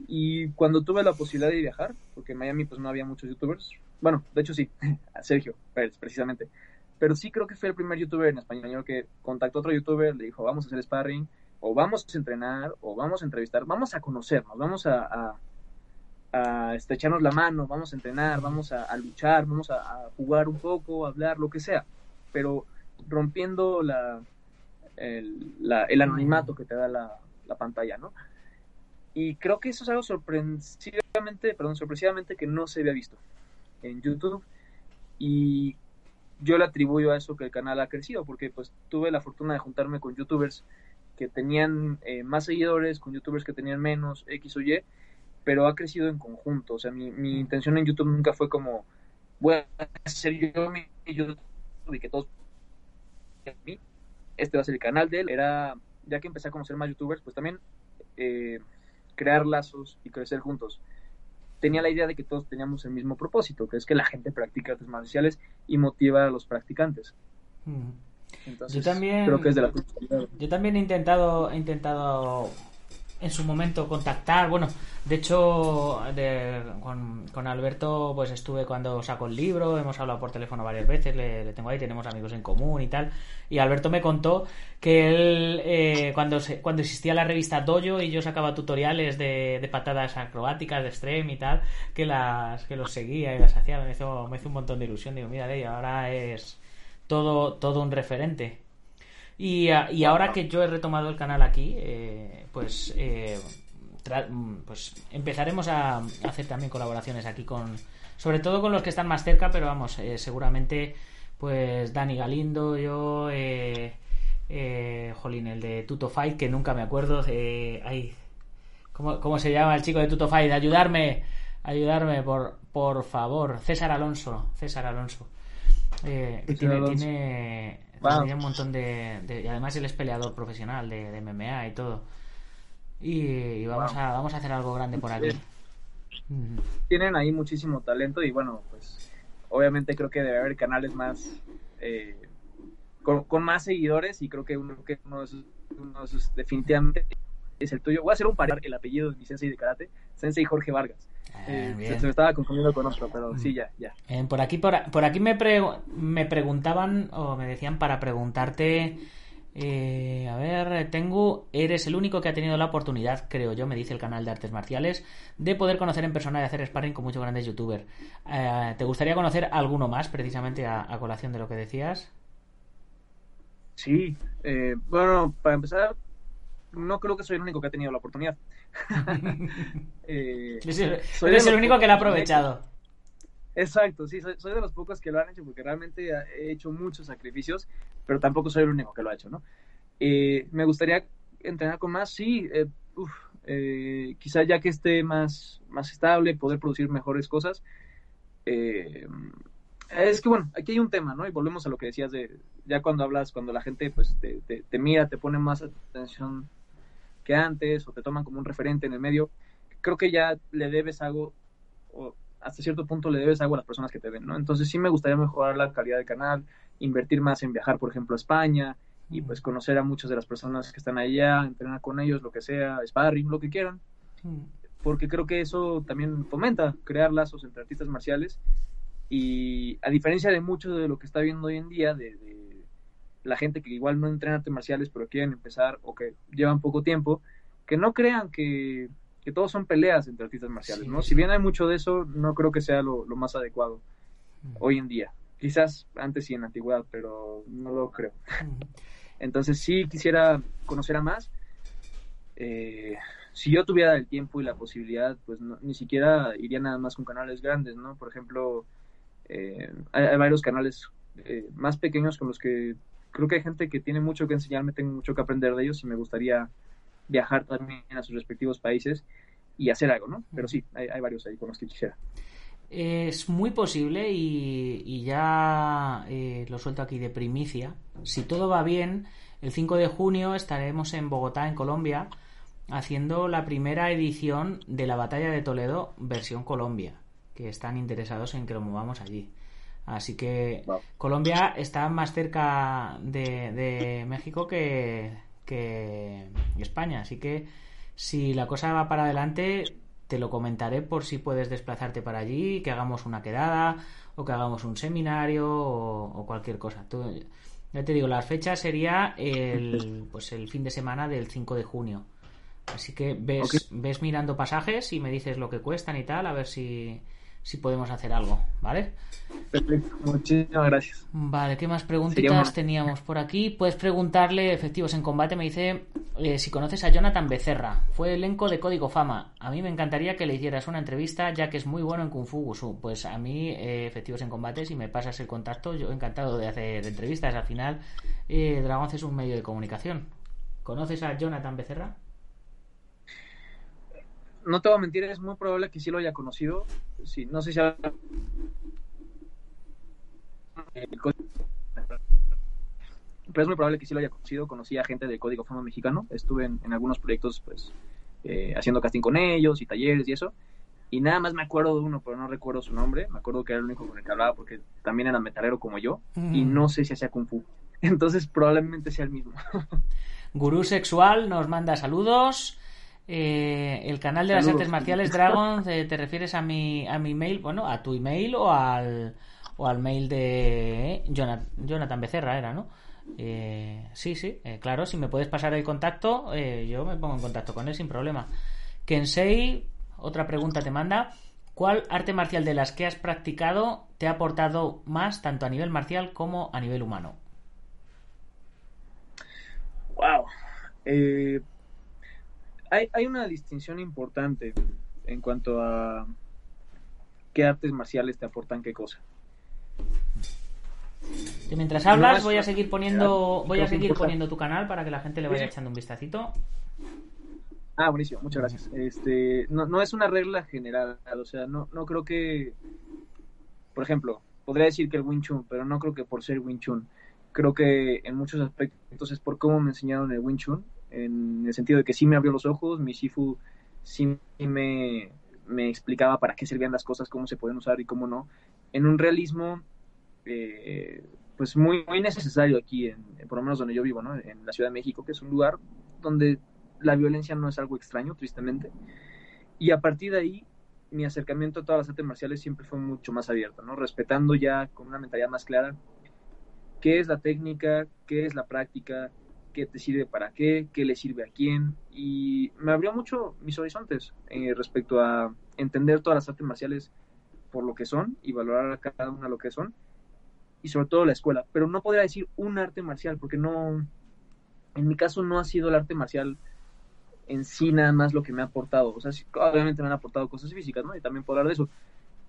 Y cuando tuve la posibilidad de viajar, porque en Miami pues no había muchos youtubers, bueno, de hecho sí, (laughs) Sergio Pérez precisamente, pero sí creo que fue el primer youtuber en español que contactó a otro youtuber, le dijo vamos a hacer sparring, o vamos a entrenar, o vamos a entrevistar, vamos a conocernos, vamos a a estrecharnos la mano, vamos a entrenar, vamos a, luchar, vamos a, jugar un poco, a hablar, lo que sea, pero rompiendo la, el, el anonimato que te da la, la, pantalla, ¿no? Y creo que eso es algo sorpresivamente, perdón, sorpresivamente que no se había visto en YouTube y yo le atribuyo a eso que el canal ha crecido, porque pues tuve la fortuna de juntarme con youtubers que tenían eh, más seguidores, con youtubers que tenían menos, X o Y, pero ha crecido en conjunto. O sea, mi, mi intención en YouTube nunca fue como, voy a hacer yo mi YouTube y que todos este va a ser el canal de él. Era, ya que empecé a conocer más youtubers, pues también eh, crear lazos y crecer juntos. Tenía la idea de que todos teníamos el mismo propósito, que es que la gente practique artes marciales y motiva a los practicantes. Entonces, yo también, creo que es de la Yo también he intentado, he intentado en su momento contactar. Bueno, de hecho, con, Alberto, pues estuve cuando sacó el libro, hemos hablado por teléfono varias veces, le, tengo ahí, tenemos amigos en común y tal. Y Alberto me contó que él, eh, cuando, cuando existía la revista Dojo y yo sacaba tutoriales de, patadas acrobáticas, de stream y tal, que las que los seguía y las hacía, me hizo, me hizo un montón de ilusión. Digo, mira, de ahora es todo, todo un referente. Y, y, ahora que yo he retomado el canal aquí, eh, pues, eh, pues empezaremos a hacer también colaboraciones aquí con, sobre todo con los que están más cerca, pero vamos, eh, seguramente, pues Dani Galindo, yo, eh, jolín, el de Tuto Fight, que nunca me acuerdo, ay, ¿cómo, ¿cómo, se llama el chico de Tuto Fight? Ayudarme, ayudarme, por, por favor, César Alonso, César Alonso. tiene, tiene un montón de, Y además él es peleador profesional de, MMA y todo. Y, vamos, a, vamos a hacer algo grande por aquí. Tienen ahí muchísimo talento y bueno, pues obviamente creo que debe haber canales más... Eh, con, más seguidores y creo que uno, que uno, de esos, definitivamente es el tuyo. Voy a hacer un par el apellido de mi sensei de karate, Sensei Jorge Vargas. Ah, eh, se, me estaba confundiendo con otro, pero sí, ya, ya. por aquí, por, aquí me, me preguntaban, o me decían para preguntarte. Eh, a ver, tengo. Eres el único que ha tenido la oportunidad, creo yo, me dice el canal de artes marciales, de poder conocer en persona y hacer sparring con muchos grandes youtubers. Eh, ¿Te gustaría conocer alguno más, precisamente a, colación de lo que decías? Sí, bueno, para empezar, no creo que soy el único que ha tenido la oportunidad. (laughs) eh, eres el único que lo ha aprovechado. Exacto, sí, soy, de los pocos que lo han hecho porque realmente he hecho muchos sacrificios, pero tampoco soy el único que lo ha hecho, ¿no? Eh, me gustaría entrenar con más, sí, eh, eh, quizá ya que esté más, más estable, poder producir mejores cosas. es que bueno, aquí hay un tema, ¿no? Y volvemos a lo que decías de, ya cuando hablas, cuando la gente pues te, te mira, te pone más atención antes o te toman como un referente en el medio, creo que ya le debes algo, o hasta cierto punto le debes algo a las personas que te ven, ¿no? Entonces sí me gustaría mejorar la calidad del canal, invertir más en viajar, por ejemplo, a España y pues conocer a muchas de las personas que están allá, entrenar con ellos, lo que sea, sparring, lo que quieran. Porque creo que eso también fomenta crear lazos entre artistas marciales y a diferencia de mucho de lo que está viendo hoy en día, de la gente que igual no entrena artes marciales pero quieren empezar o que llevan poco tiempo, que no crean que, que todos son peleas entre artistas marciales, ¿no? Si bien hay mucho de eso, no creo que sea lo, lo más adecuado hoy en día. Quizás antes sí en la antigüedad, pero no lo creo. Entonces sí quisiera conocer a más. Eh, si yo tuviera el tiempo y la posibilidad, pues ni siquiera iría nada más con canales grandes, ¿no? Por ejemplo, eh, hay, varios canales eh, más pequeños con los que creo que hay gente que tiene mucho que enseñarme, tengo mucho que aprender de ellos y me gustaría viajar también a sus respectivos países y hacer algo, ¿no? Pero sí, hay, varios ahí con los que quisiera. Es muy posible y, ya eh, lo suelto aquí de primicia. Si todo va bien, el 5 de junio estaremos en Bogotá, en Colombia, haciendo la primera edición de la Batalla de Toledo versión Colombia, que están interesados en que lo movamos allí. Así que Colombia está más cerca de, México que, que España. Así que si la cosa va para adelante, te lo comentaré por si puedes desplazarte para allí, que hagamos una quedada o que hagamos un seminario o, cualquier cosa. ya te digo, la fecha sería el, (laughs) pues el fin de semana del 5 de junio. Así que ves, ves mirando pasajes y me dices lo que cuestan y tal, a ver si, si podemos hacer algo, ¿vale? Perfecto, muchísimas gracias. Vale, ¿qué más preguntitas teníamos por aquí? Puedes preguntarle, efectivos en combate, me dice eh, si conoces a Jonathan Becerra. Fue elenco de Código Fama. A mí me encantaría que le hicieras una entrevista, ya que es muy bueno en Kung Fu Wushu. Pues a mí, eh, efectivos en combate, si me pasas el contacto, yo encantado de hacer entrevistas. Al final, eh, Dragon es un medio de comunicación. ¿Conoces a Jonathan Becerra? No te voy a mentir, es muy probable que sí lo haya conocido. Sí, no sé si pero es muy probable que sí lo haya conocido. Conocí a gente del Código Fama Mexicano. Estuve en, algunos proyectos, pues, eh, haciendo casting con ellos y talleres y eso. Y nada más me acuerdo de uno, pero no recuerdo su nombre. Me acuerdo que era el único con el que hablaba porque también era metalero como yo. Y no sé si hacía Kung Fu. (laughs) Entonces probablemente sea el mismo. (laughs) Gurú Sexual nos manda saludos. Eh, el canal de las artes marciales Dragon, eh, ¿te, refieres a mi, a mi mail? Bueno, a tu email o al, o al mail de eh, Jonathan, Becerra, era, ¿no? sí, sí, claro, si me puedes pasar el contacto, yo me pongo en contacto con él sin problema. Kensei, otra pregunta te manda. ¿Cuál arte marcial de las que has practicado te ha aportado más, tanto a nivel marcial como a nivel humano? Wow. Eh, hay, hay una distinción importante en cuanto a qué artes marciales te aportan qué cosa. Y mientras hablas, voy a seguir poniendo, voy a seguir poniendo tu canal para que la gente le vaya echando un vistacito. Ah, buenísimo, muchas gracias. Este, no, no es una regla general, o sea, no, no creo que, por ejemplo, podría decir que el Wing Chun, pero no creo que por ser Wing Chun. Creo que en muchos aspectos es por cómo me enseñaron el Wing Chun en el sentido de que sí me abrió los ojos, mi Shifu sí me, me explicaba para qué servían las cosas, cómo se pueden usar y cómo no, en un realismo eh, pues muy, muy necesario aquí, en, por lo menos donde yo vivo, ¿no? en la Ciudad de México, que es un lugar donde la violencia no es algo extraño, tristemente, y a partir de ahí mi acercamiento a todas las artes marciales siempre fue mucho más abierto, ¿no? respetando ya con una mentalidad más clara qué es la técnica, qué es la práctica, qué te sirve para qué, qué le sirve a quién. Y me abrió mucho mis horizontes eh, respecto a entender todas las artes marciales por lo que son y valorar a cada una lo que son. Y sobre todo la escuela. Pero no podría decir un arte marcial, porque no. En mi caso no ha sido el arte marcial en sí nada más lo que me ha aportado. O sea, obviamente me han aportado cosas físicas, ¿no? Y también puedo hablar de eso.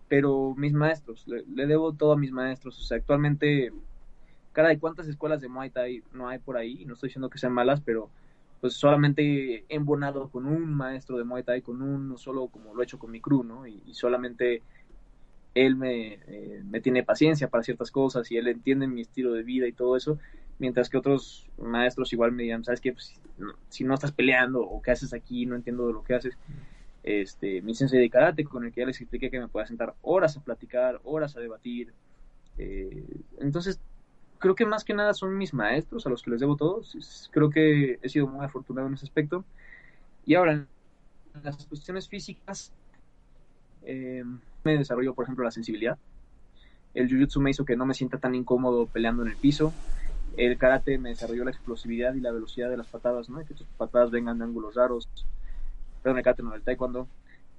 Pero mis maestros, le, le debo todo a mis maestros. O sea, actualmente cara de cuántas escuelas de Muay Thai no hay por ahí, no estoy diciendo que sean malas, pero pues solamente he embonado con un maestro de Muay Thai, con uno solo como lo he hecho con mi crew, ¿no? Y, solamente él me, eh, me, tiene paciencia para ciertas cosas y él entiende mi estilo de vida y todo eso, mientras que otros maestros igual me digan, ¿sabes qué? Pues, si no estás peleando o qué haces aquí, no entiendo de lo que haces. Este, mi sensei de karate, con el que ya les expliqué que me pueda sentar horas a platicar, horas a debatir. Eh, entonces, creo que más que nada son mis maestros a los que les debo todo. Creo que he sido muy afortunado en ese aspecto. Y ahora, en las cuestiones físicas, eh, me desarrolló, por ejemplo, la sensibilidad. El jiu-jitsu me hizo que no me sienta tan incómodo peleando en el piso. El karate me desarrolló la explosividad y la velocidad de las patadas, ¿no? Que tus patadas vengan de ángulos raros. Perdón, el karate no, el taekwondo.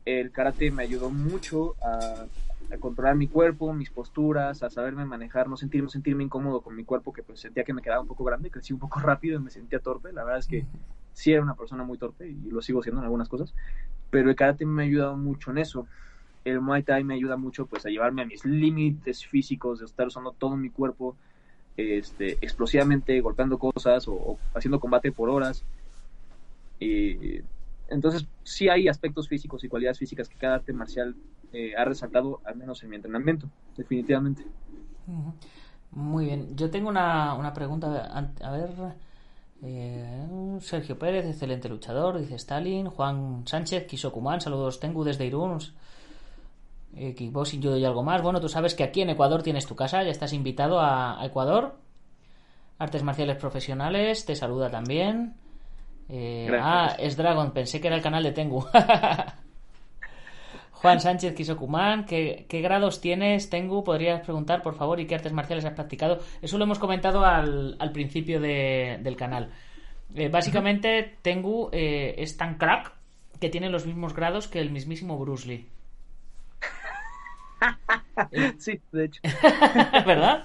El karate me ayudó mucho a, a controlar mi cuerpo, mis posturas, a saberme manejar, no sentirme, sentirme incómodo con mi cuerpo, que pues sentía que me quedaba un poco grande, crecí un poco (laughs) rápido y me sentía torpe. La verdad es que sí era una persona muy torpe y lo sigo siendo en algunas cosas, pero el karate me ha ayudado mucho en eso. El Muay Thai me ayuda mucho pues a llevarme a mis límites físicos, de estar usando todo mi cuerpo este, explosivamente, golpeando cosas o, o haciendo combate por horas. Y, entonces sí hay aspectos físicos y cualidades físicas que cada arte marcial eh, ha resaltado, al menos en mi entrenamiento, definitivamente. Muy bien, yo tengo una, una pregunta, a ver, eh, Sergio Pérez, excelente luchador, dice Stalin, Juan Sánchez, Kisokuman, saludos, tengo desde Irún, eh, kickboxing, judo y algo más. Bueno, tú sabes que aquí en Ecuador tienes tu casa, ya estás invitado a, a Ecuador. Artes marciales profesionales, te saluda también. Eh, ah, es Dragon, pensé que era el canal de Tengu. (laughs) Juan Sánchez Kisokuman, ¿qué, ¿qué grados tienes, Tengu? Podrías preguntar, por favor, y qué artes marciales has practicado. Eso lo hemos comentado al, al principio de, del canal. Eh, básicamente, Tengu eh, es tan crack que tiene los mismos grados que el mismísimo Bruce Lee. (laughs) sí, de hecho. (laughs) ¿Verdad?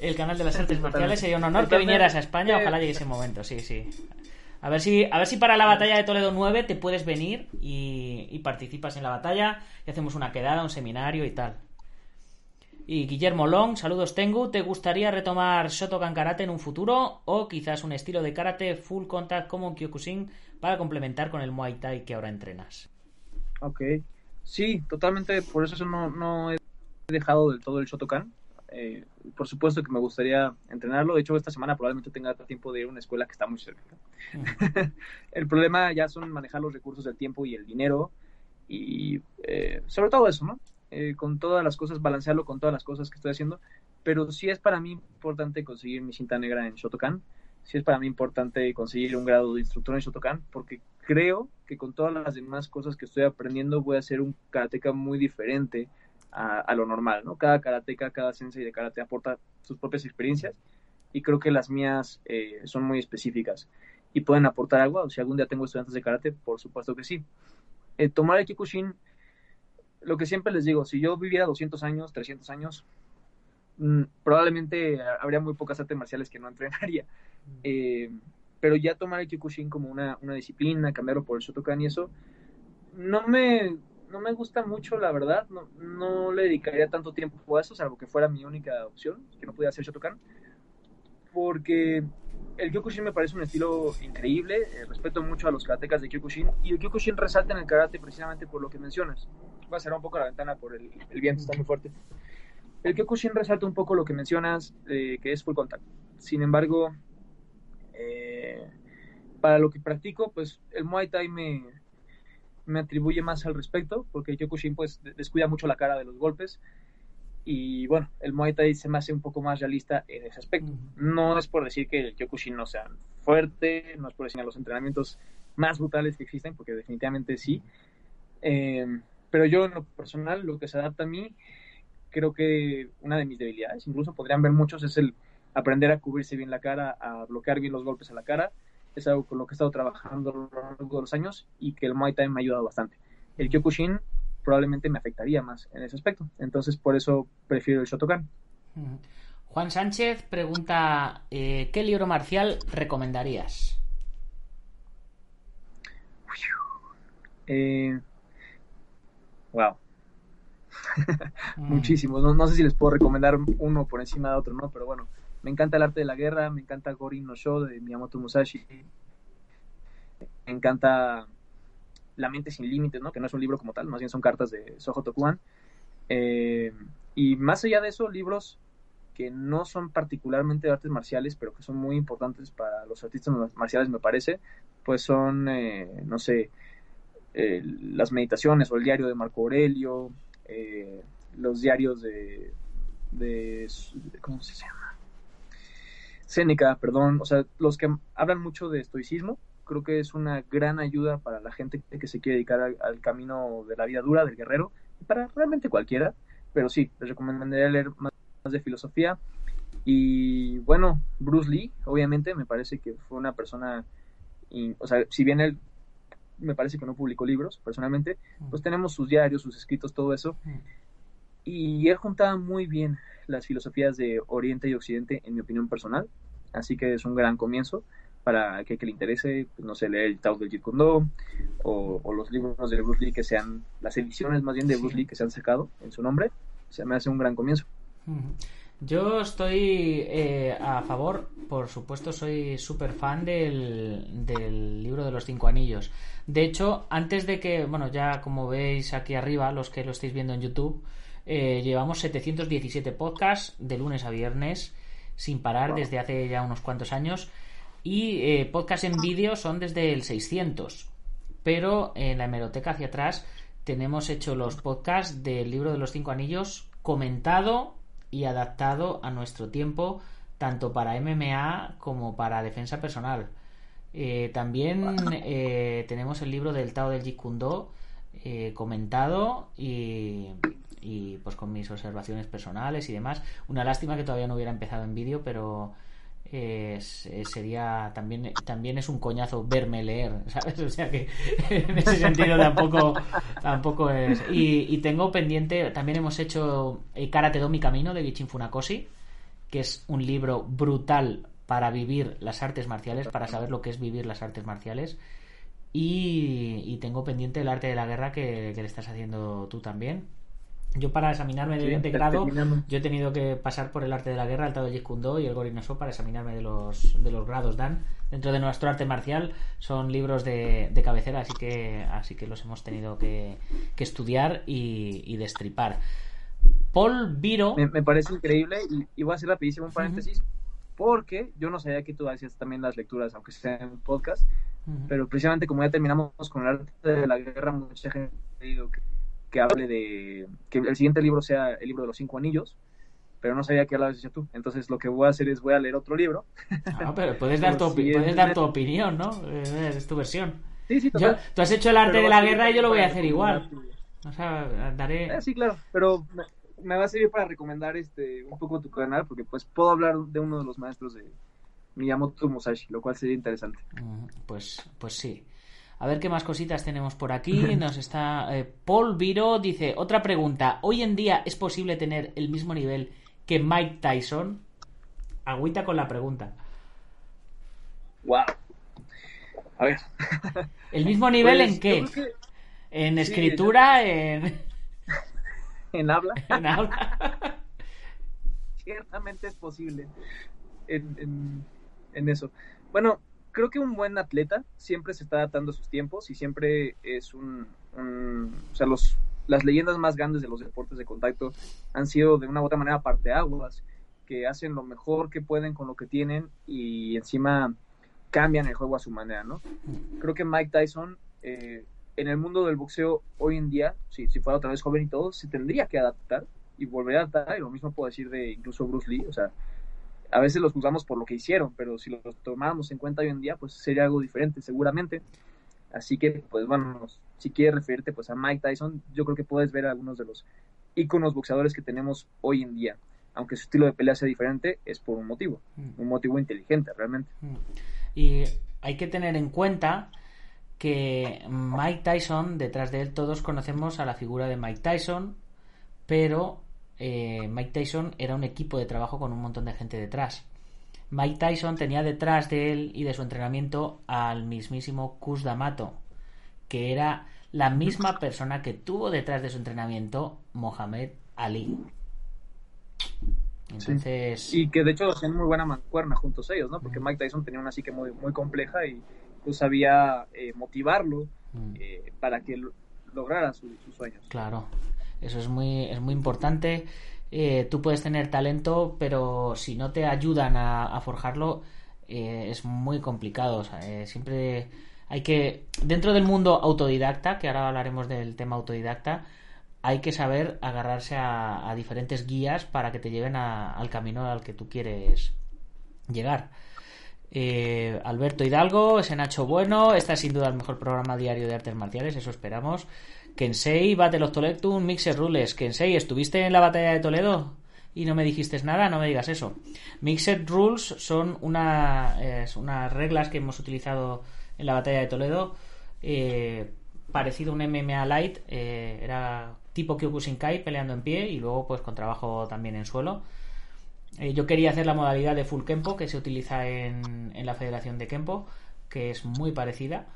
El canal de las artes marciales sería un honor que vinieras a España. Ojalá llegue ese momento, sí, sí. A ver si, a ver si para la batalla de Toledo 9 te puedes venir y, participas en la batalla y hacemos una quedada, un seminario y tal. Y Guillermo Long, saludos Tengu. ¿Te gustaría retomar Shotokan Karate en un futuro o quizás un estilo de karate full contact como Kyokushin para complementar con el Muay Thai que ahora entrenas? Ok, sí, totalmente. Por eso no he dejado del todo el Shotokan. Eh, por supuesto que me gustaría entrenarlo. De hecho, esta semana probablemente tenga tiempo de ir a una escuela que está muy cerca. Uh (laughs) -huh. el problema ya son manejar los recursos del tiempo y el dinero y eh, sobre todo eso, ¿no? Eh, con todas las cosas, balancearlo con todas las cosas que estoy haciendo. Pero sí es para mí importante conseguir mi cinta negra en Shotokan. Sí es para mí importante conseguir un grado de instructor en Shotokan porque creo que con todas las demás cosas que estoy aprendiendo voy a ser un karateca muy diferente a, a, lo normal, ¿no? Cada karateca, cada sensei de karate aporta sus propias experiencias y creo que las mías eh, son muy específicas y pueden aportar algo. O si algún día tengo estudiantes de karate, por supuesto que sí. Eh, tomar el Kyokushin, lo que siempre les digo, si yo viviera 200 años, 300 años, mmm, probablemente habría muy pocas artes marciales que no (laughs) entrenaría. Eh, pero ya tomar el Kyokushin como una, una disciplina, cambiarlo por el Shotokan y eso, no me no me gusta mucho, la verdad. No, no, le dedicaría tanto tiempo a eso, salvo que fuera mi única opción, que no pudiera hacer Shotokan. Porque el Kyokushin me parece un estilo increíble. Eh, respeto mucho a los karatecas de Kyokushin. Y el Kyokushin resalta en el karate precisamente por lo que mencionas. Voy a cerrar un poco la ventana por el, el viento, está muy fuerte. El Kyokushin resalta un poco lo que mencionas, eh, que es full contact. Sin embargo, eh, para lo que practico, pues el Muay Thai me, me atribuye más al respecto, porque el Kyokushin pues descuida mucho la cara de los golpes y bueno, el Muay Thai se me hace un poco más realista en ese aspecto. No es por decir que el Kyokushin no sea fuerte, no es por decir que los entrenamientos más brutales que existen, porque definitivamente sí. Eh, pero yo en lo personal, lo que se adapta a mí, creo que una de mis debilidades, incluso podrían ver muchos, es el aprender a cubrirse bien la cara, a bloquear bien los golpes a la cara es algo con lo que he estado trabajando a lo largo de los años y que el Muay Thai me ha ayudado bastante. El Kyokushin probablemente me afectaría más en ese aspecto, entonces por eso prefiero el Shotokan. Juan Sánchez pregunta, eh, ¿qué libro marcial recomendarías? Eh, wow. (laughs) Muchísimos. No, no, sé si les puedo recomendar uno por encima de otro, ¿no? Pero bueno, me encanta el arte de la guerra, me encanta Gorin no Sho de Miyamoto Musashi, me encanta La mente sin límites, ¿no? que no es un libro como tal, más bien son cartas de Soho Tokuan. Eh, y más allá de eso, libros que no son particularmente de artes marciales, pero que son muy importantes para los artistas marciales, me parece, pues son, eh, no sé, eh, las meditaciones o el diario de Marco Aurelio, los diarios de, de, ¿cómo se llama? Séneca, perdón, o sea, los que hablan mucho de estoicismo, creo que es una gran ayuda para la gente que se quiere dedicar al, al camino de la vida dura, del guerrero, y para realmente cualquiera, pero sí, les recomendaría leer más de filosofía Y bueno, Bruce Lee, obviamente, me parece que fue una persona, o sea, si bien él me parece que no publicó libros, personalmente, pues tenemos sus diarios, sus escritos, todo eso. Y él juntaba muy bien las filosofías de Oriente y Occidente, en mi opinión personal. Así que es un gran comienzo para que, que le interese, pues, no sé, leer el Tao del Jeet Kune Do o, o, los libros de Bruce Lee que sean, las ediciones más bien de Bruce Lee que se han sacado en su nombre. Se me hace un gran comienzo. Yo estoy eh, a favor, por supuesto, soy súper fan del, del, libro de los cinco anillos. De hecho, antes de que, bueno, ya como veis aquí arriba, los que lo estáis viendo en YouTube, eh, llevamos 717 podcasts de lunes a viernes sin parar desde hace ya unos cuantos años y eh, podcasts en vídeo son desde el 600. Pero en la hemeroteca hacia atrás tenemos hecho los podcasts del libro de los cinco anillos comentado y adaptado a nuestro tiempo, tanto para MMA como para defensa personal. Eh, también eh, tenemos el libro del Tao del Jeet Kune Do eh, comentado y, y, pues con mis observaciones personales y demás. Una lástima que todavía no hubiera empezado en vídeo, pero es, sería también también es un coñazo verme leer, (laughs) ¿sabes? O sea que en ese sentido tampoco tampoco es. Y, tengo pendiente, también hemos hecho Karate Do mi camino de Gichin Funakoshi, que es un libro brutal para vivir las artes marciales, para saber lo que es vivir las artes marciales. Y, y tengo pendiente el arte de la guerra que, que le estás haciendo tú también. Yo para examinarme de 20 grado, yo he tenido que pasar por el arte de la guerra, el Tao Jeet Kune Do y el Gorinoso para examinarme de los, de los grados Dan. Dentro de nuestro arte marcial son libros de, de cabecera, así que, así que los hemos tenido que, que estudiar y, y, destripar. Paul Viro... Me, me parece increíble y, y, voy a hacer rapidísimo un paréntesis. Uh -huh. Porque yo no sabía que tú hacías también las lecturas, aunque sea en podcast, uh -huh. pero precisamente como ya terminamos con el arte de la guerra, mucha gente ha pedido que que hable de que el siguiente libro sea el libro de los cinco anillos pero no sabía que hablabas tú. Entonces lo que voy a hacer es voy a leer otro libro. Ah, pero puedes (laughs) dar, tu, si puedes dar tu opinión ¿no? es tu versión. Sí, sí, yo, tú has hecho el arte pero de la guerra y yo lo voy a hacer igual. o sea daré eh, sí claro pero me, me, va a servir para recomendar este un poco tu canal porque pues puedo hablar de uno de los maestros de Miyamoto Musashi lo cual sería interesante. Pues pues sí a ver qué más cositas tenemos por aquí. (laughs) Nos está eh, Paul Viro dice otra pregunta. Hoy en día es posible tener el mismo nivel que Mike Tyson. Agüita con la pregunta. Wow. A ver. (laughs) ¿El mismo nivel pues, en qué? Que... En escritura, sí, en... (laughs) en habla. En habla. Ciertamente es posible. En, en, en eso. Bueno, creo que un buen atleta siempre se está adaptando a sus tiempos y siempre es un, o sea, los, las leyendas más grandes de los deportes de contacto han sido de una u otra manera parteaguas, que hacen lo mejor que pueden con lo que tienen y encima cambian el juego a su manera, ¿no? Creo que Mike Tyson, eh, en el mundo del boxeo hoy en día, si, si fuera otra vez joven y todo, se tendría que adaptar y volver a adaptar, y lo mismo puedo decir de incluso Bruce Lee, o sea, a veces los juzgamos por lo que hicieron, pero si los tomáramos en cuenta hoy en día, pues sería algo diferente, seguramente. Así que, pues bueno, si quieres referirte pues a Mike Tyson, yo creo que puedes ver algunos de los íconos boxeadores que tenemos hoy en día. Aunque su estilo de pelea sea diferente, es por un motivo, mm. un motivo inteligente realmente. Mm. Y hay que tener en cuenta que Mike Tyson, detrás de él todos conocemos a la figura de Mike Tyson, pero eh, Mike Tyson era un equipo de trabajo con un montón de gente detrás. Mike Tyson tenía detrás de él y de su entrenamiento al mismísimo Kuz D'Amato, que era la misma persona que tuvo detrás de su entrenamiento Mohamed Ali. Entonces... Sí. Y que de hecho hacían muy buena mancuerna juntos ellos, ¿no? Porque Mike Tyson tenía una psique muy, muy compleja y pues sabía eh, motivarlo eh, para que lograra su, sus sueños. Claro. Eso es muy, es muy importante. Eh, tú puedes tener talento, pero si no te ayudan a, a forjarlo, eh, es muy complicado. O sea, eh, siempre hay que, dentro del mundo autodidacta, que ahora hablaremos del tema autodidacta, hay que saber agarrarse a, diferentes guías para que te lleven a, al camino al que tú quieres llegar. Eh, Alberto Hidalgo, ese Nacho Bueno, este es sin duda el mejor programa diario de artes marciales, eso esperamos. Kensei, Battle of Toledo, Mixer Rules. Kensei, ¿estuviste en la batalla de Toledo? y no me dijiste nada, no me digas eso. Mixed Rules son una, unas reglas que hemos utilizado en la batalla de Toledo, eh, parecido a un MMA Light, eh, era tipo Kyokushinkai peleando en pie y luego pues con trabajo también en suelo. Eh, yo quería hacer la modalidad de Full Kempo que se utiliza en, en la Federación de Kempo, que es muy parecida.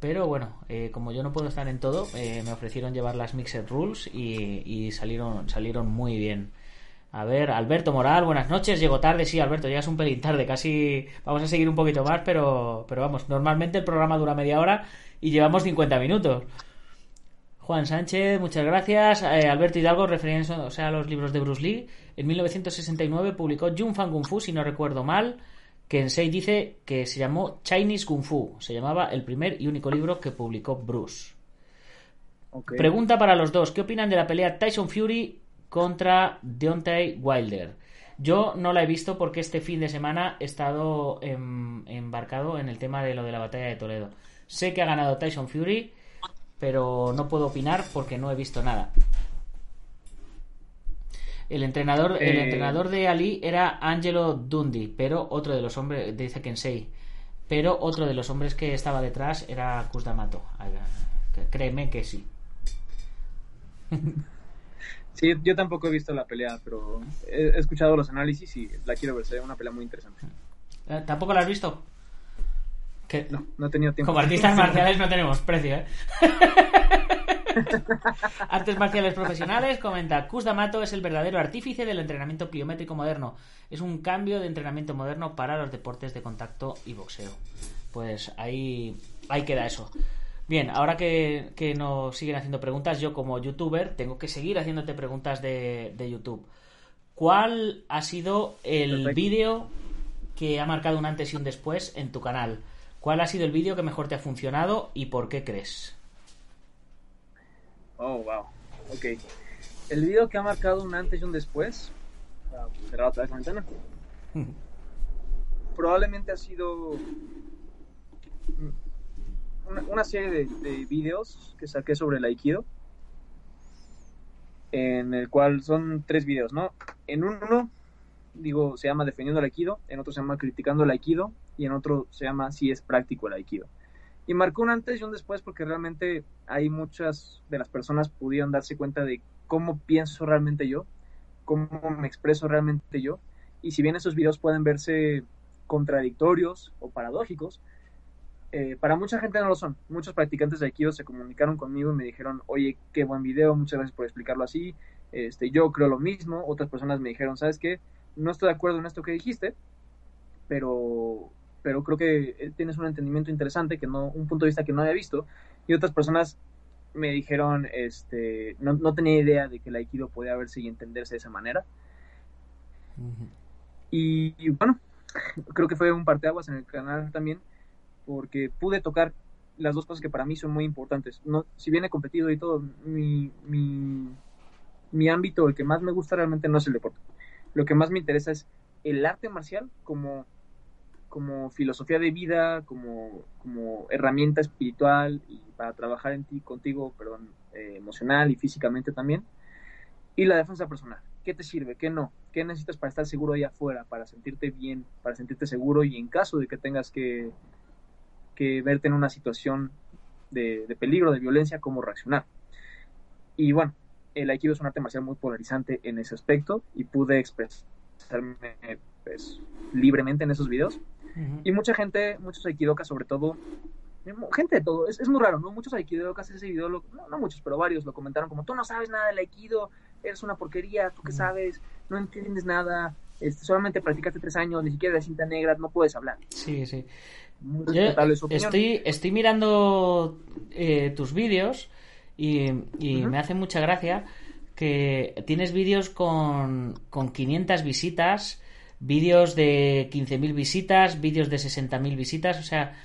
Pero bueno, eh, como yo no puedo estar en todo, eh, me ofrecieron llevar las Mixed Rules y, salieron, salieron muy bien. A ver, Alberto Moral, buenas noches. Llego tarde, sí, Alberto, llegas un pelín tarde. Casi vamos a seguir un poquito más, pero, pero vamos, normalmente el programa dura media hora y llevamos 50 minutos. Juan Sánchez, muchas gracias. Eh, Alberto Hidalgo, referencia o sea, a los libros de Bruce Lee. En 1969 publicó Jung Fan Kung Fu, si no recuerdo mal. Kensei dice que se llamó Chinese Kung Fu. Se llamaba el primer y único libro que publicó Bruce. Pregunta para los dos. ¿Qué opinan de la pelea Tyson Fury contra Deontay Wilder? Yo no la he visto porque este fin de semana he estado em, embarcado en el tema de lo de la batalla de Toledo. Sé que ha ganado Tyson Fury, pero no puedo opinar porque no he visto nada. El entrenador, el Eh. entrenador de Ali era Angelo Dundee, pero otro de los hombres, dice Kensei, pero otro de los hombres que estaba detrás era Kusdamato. Créeme que sí. (laughs) Sí, yo tampoco he visto la pelea, pero he, escuchado los análisis y la quiero ver. Se ve una pelea muy interesante. Eh, ¿Tampoco lo has visto? No, no he tenido tiempo. como artistas (laughs) marciales no tenemos precio, ¿eh? (laughs) (laughs) Artes marciales profesionales, comenta, Kus D'Amato es el verdadero artífice del entrenamiento pliométrico moderno. Es un cambio de entrenamiento moderno para los deportes de contacto y boxeo. Pues ahí, ahí queda eso. Bien, ahora que, que nos siguen haciendo preguntas, yo como youtuber tengo que seguir haciéndote preguntas de, de YouTube. ¿Cuál ha sido el vídeo que ha marcado un antes y un después en tu canal? ¿Cuál ha sido el vídeo que mejor te ha funcionado y por qué crees? Oh, wow. Ok. El video que ha marcado un antes y un después. Cerrar otra vez la ventana. (laughs) Probablemente ha sido una, una serie de, de videos que saqué sobre el Aikido. En el cual son tres videos, ¿no? En uno, digo, se llama Defendiendo el Aikido. En otro se llama Criticando el Aikido. Y en otro se llama Si es práctico el Aikido. Y marcó un antes y un después porque realmente hay muchas de las personas pudieron darse cuenta de cómo pienso realmente yo, cómo me expreso realmente yo. Y si bien esos videos pueden verse contradictorios o paradójicos, eh, para mucha gente no lo son. Muchos practicantes de Aikido se comunicaron conmigo y me dijeron, oye, qué buen video, muchas gracias por explicarlo así. Este, yo creo lo mismo. Otras personas me dijeron, ¿sabes qué? No estoy de acuerdo en esto que dijiste, pero pero creo que eh, tienes un entendimiento interesante, que no, un punto de vista que no había visto, y otras personas me dijeron, este, no, no tenía idea de que el aikido podía verse y entenderse de esa manera, y, y bueno, (laughs) creo que fue un parteaguas en el canal también, porque pude tocar las dos cosas que para mí son muy importantes. No, si bien he competido y todo, mi, mi, mi ámbito, el que más me gusta realmente no es el deporte. Lo que más me interesa es el arte marcial como como filosofía de vida, como, como herramienta espiritual y para trabajar en ti, contigo, perdón, eh, emocional y físicamente también. Y la defensa personal. ¿Qué te sirve? ¿Qué no? ¿Qué necesitas para estar seguro ahí afuera? Para sentirte bien, para sentirte seguro y en caso de que tengas que, que verte en una situación de, de peligro, de violencia, cómo reaccionar. Y bueno, el Aikido es un arte marcial muy polarizante en ese aspecto y pude expresarme pues, libremente en esos videos. Y mucha gente, muchos aikidokas sobre todo, gente de todo, es, es muy raro, ¿no? Muchos aikidokas ese video, lo, no, no, muchos, pero varios lo comentaron como, tú no sabes nada del aikido, eres una porquería, tú qué sabes, no entiendes nada, este, solamente practicaste tres años, ni siquiera de cinta negra, no puedes hablar. Sí, sí. Muy Yo respetable su opinión. estoy, estoy mirando eh, tus vídeos y, y Ujú. me hace mucha gracia que tienes vídeos con, con 500 visitas, vídeos de 15.000 visitas, vídeos de 60.000 visitas, o sea,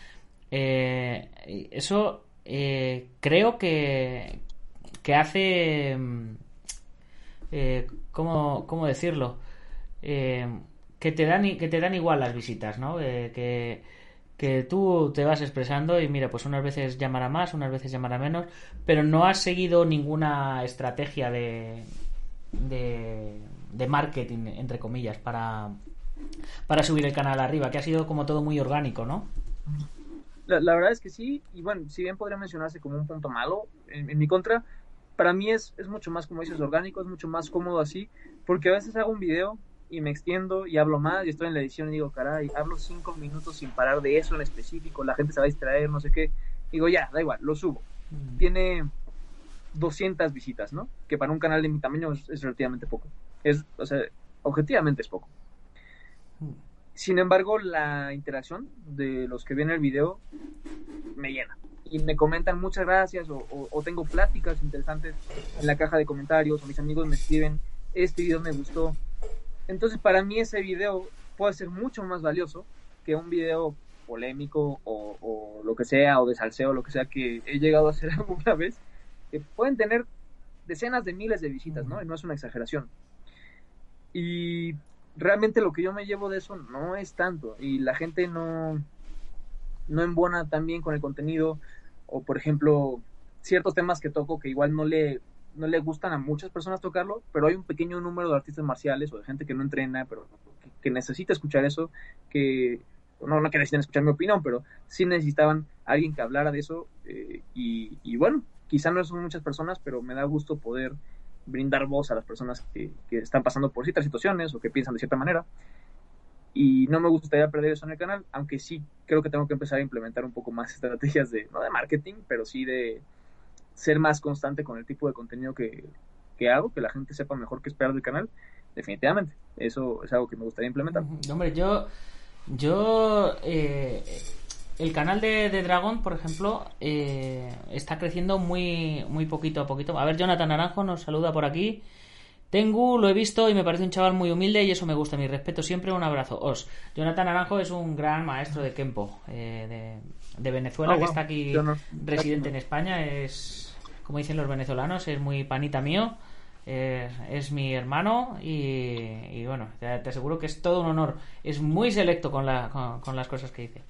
eh, eso eh, creo que, que hace... mm, eh, ¿cómo, cómo decirlo? Eh, que, te dan, que te dan igual las visitas, ¿no? Que, que tú te vas expresando y mira, pues unas veces llamará más, unas veces llamará menos, pero no has seguido ninguna estrategia de, de, de marketing, entre comillas, para, para subir el canal arriba, que ha sido como todo muy orgánico, ¿no? La, verdad es que sí, y bueno, si bien podría mencionarse como un punto malo en, mi contra, para mí es, es mucho más, como dices, orgánico, es mucho más cómodo así, porque a veces hago un video y me extiendo y hablo más y estoy en la edición y digo, caray, hablo cinco minutos sin parar de eso en específico, la gente se va a distraer, no sé qué. Digo, ya, da igual, lo subo. Mm. Tiene 200 visitas, ¿no? Que para un canal de mi tamaño es, relativamente poco. Es, o sea, objetivamente es poco. Mm. Sin embargo, la interacción de los que ven el video me llena. Y me comentan muchas gracias o, o tengo pláticas interesantes en la caja de comentarios o mis amigos me escriben, este video me gustó, entonces, para mí ese video puede ser mucho más valioso que un video polémico o, lo que sea, o de salseo, lo que sea que he llegado a hacer (laughs) alguna vez, que pueden tener decenas de miles de visitas, ¿no? Y no es una exageración. Y realmente lo que yo me llevo de eso no es tanto. Y la gente no, no embona tan bien con el contenido. O, por ejemplo, ciertos temas que toco que igual no le no le gustan a muchas personas tocarlo, pero hay un pequeño número de artistas marciales o de gente que no entrena, pero que, necesita escuchar eso, que no, no que necesitan escuchar mi opinión, pero sí necesitaban alguien que hablara de eso. Eh, y, bueno, quizá no son muchas personas, pero me da gusto poder brindar voz a las personas que, que están pasando por ciertas situaciones o que piensan de cierta manera. Y no me gustaría perder eso en el canal, aunque sí creo que tengo que empezar a implementar un poco más (laughs) estrategias de, no de marketing, pero sí de, ser más constante con el tipo de contenido que, hago, que la gente sepa mejor qué esperar del canal, definitivamente. Eso es algo que me gustaría implementar. Hombre, yo, yo, eh, el canal de, de Dragon, por ejemplo, eh, está creciendo muy, muy poquito a poquito. A ver, Jonathan Naranjo nos saluda por aquí. Tengu, lo he visto y me parece un chaval muy humilde y eso me gusta. Mi respeto siempre, un abrazo. Os. Jonathan Naranjo es un gran maestro de Kempo eh, de, Venezuela ah, que está aquí residente en España. Es como dicen los venezolanos, es muy panita mío, es, mi hermano y, bueno, te, aseguro que es todo un honor. Es muy selecto con, la, con, las cosas que dice.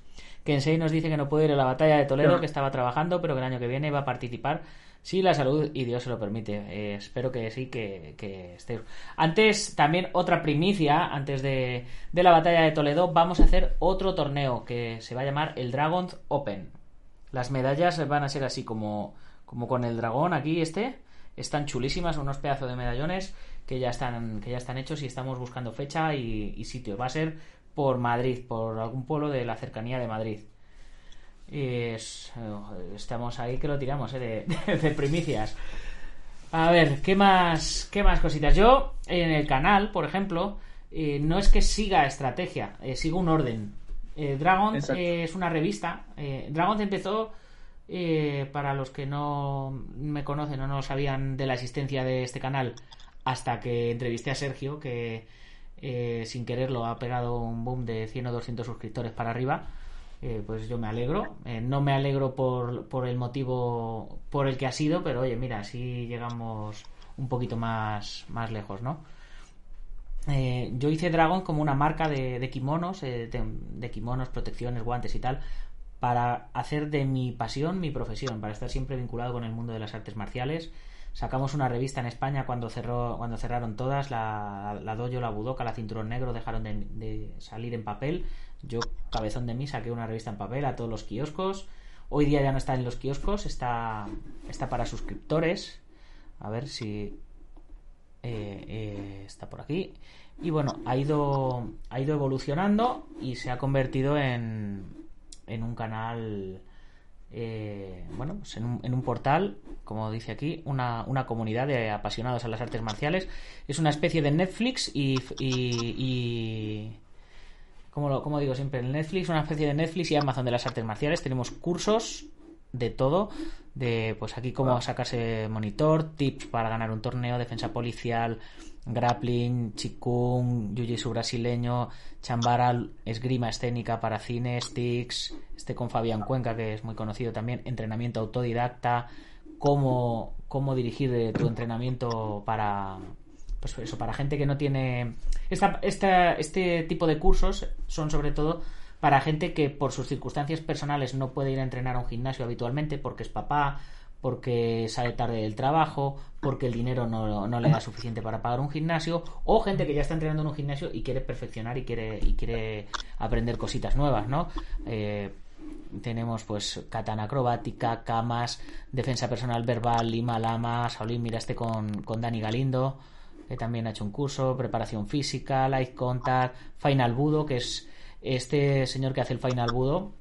Kensei nos dice que no puede ir a la batalla de Toledo, que estaba trabajando, pero que el año que viene va a participar si la salud y Dios se lo permite. Eh, espero que sí, que, que esté. Antes, también otra primicia, antes de, de, la batalla de Toledo, vamos a hacer otro torneo que se va a llamar el Dragon's Open. Las medallas van a ser así como como con el dragón aquí este, están chulísimas, unos pedazos de medallones que ya están, que ya están hechos y estamos buscando fecha y, sitio. Va a ser por Madrid, por algún pueblo de la cercanía de Madrid. Y estamos ahí que lo tiramos ¿eh? de, primicias. A ver, ¿qué más, ¿qué más cositas? Yo, en el canal, por ejemplo, eh, no es que siga estrategia, eh, sigo un orden. Dragon es una revista. Dragon empezó eh, para los que no me conocen o no sabían de la existencia de este canal, hasta que entrevisté a Sergio, que eh, sin quererlo ha pegado un boom de 100 o 200 suscriptores para arriba, eh, pues yo me alegro. no me alegro por, por el motivo por el que ha sido, pero oye, mira, así llegamos un poquito más, más lejos, ¿no? yo hice Dragon como una marca de, de kimonos, de, de, kimonos, protecciones, guantes y tal, para hacer de mi pasión mi profesión, para estar siempre vinculado con el mundo de las artes marciales. Sacamos una revista en España cuando cerró, cuando cerraron todas, la, la Dojo, la Budoka, la Cinturón Negro dejaron de, salir en papel. Yo, cabezón de mí, saqué una revista en papel a todos los kioscos. Hoy día ya no está en los kioscos, está, está para suscriptores. A ver si eh, eh, está por aquí. Y bueno, ha ido, ha ido evolucionando y se ha convertido en, en un canal, eh, bueno, pues en, un, portal, como dice aquí, una, una, comunidad de apasionados a las artes marciales. Es una especie de Netflix y... y, como, como digo siempre, el Netflix, una especie de Netflix y Amazon de las artes marciales. Tenemos cursos de todo, de pues aquí cómo sacarse monitor, tips para ganar un torneo, defensa policial, grappling, chikung, jiu-jitsu brasileño, chambara, esgrima escénica para cine, sticks, este con Fabián Cuenca que es muy conocido también, entrenamiento autodidacta, cómo, cómo dirigir tu entrenamiento para pues eso, para gente que no tiene esta, esta, este tipo de cursos son sobre todo para gente que por sus circunstancias personales no puede ir a entrenar a un gimnasio habitualmente porque es papá, porque sale tarde del trabajo, porque el dinero no, no, le da suficiente para pagar un gimnasio, o gente que ya está entrenando en un gimnasio y quiere perfeccionar y quiere, y quiere aprender cositas nuevas, ¿no? Eh, tenemos pues katana acrobática, camas, defensa personal verbal, lima, lama, Saulín, miraste con, con Dani Galindo, que también ha hecho un curso, preparación física, light contact, final budo, que es este señor que hace el final budo,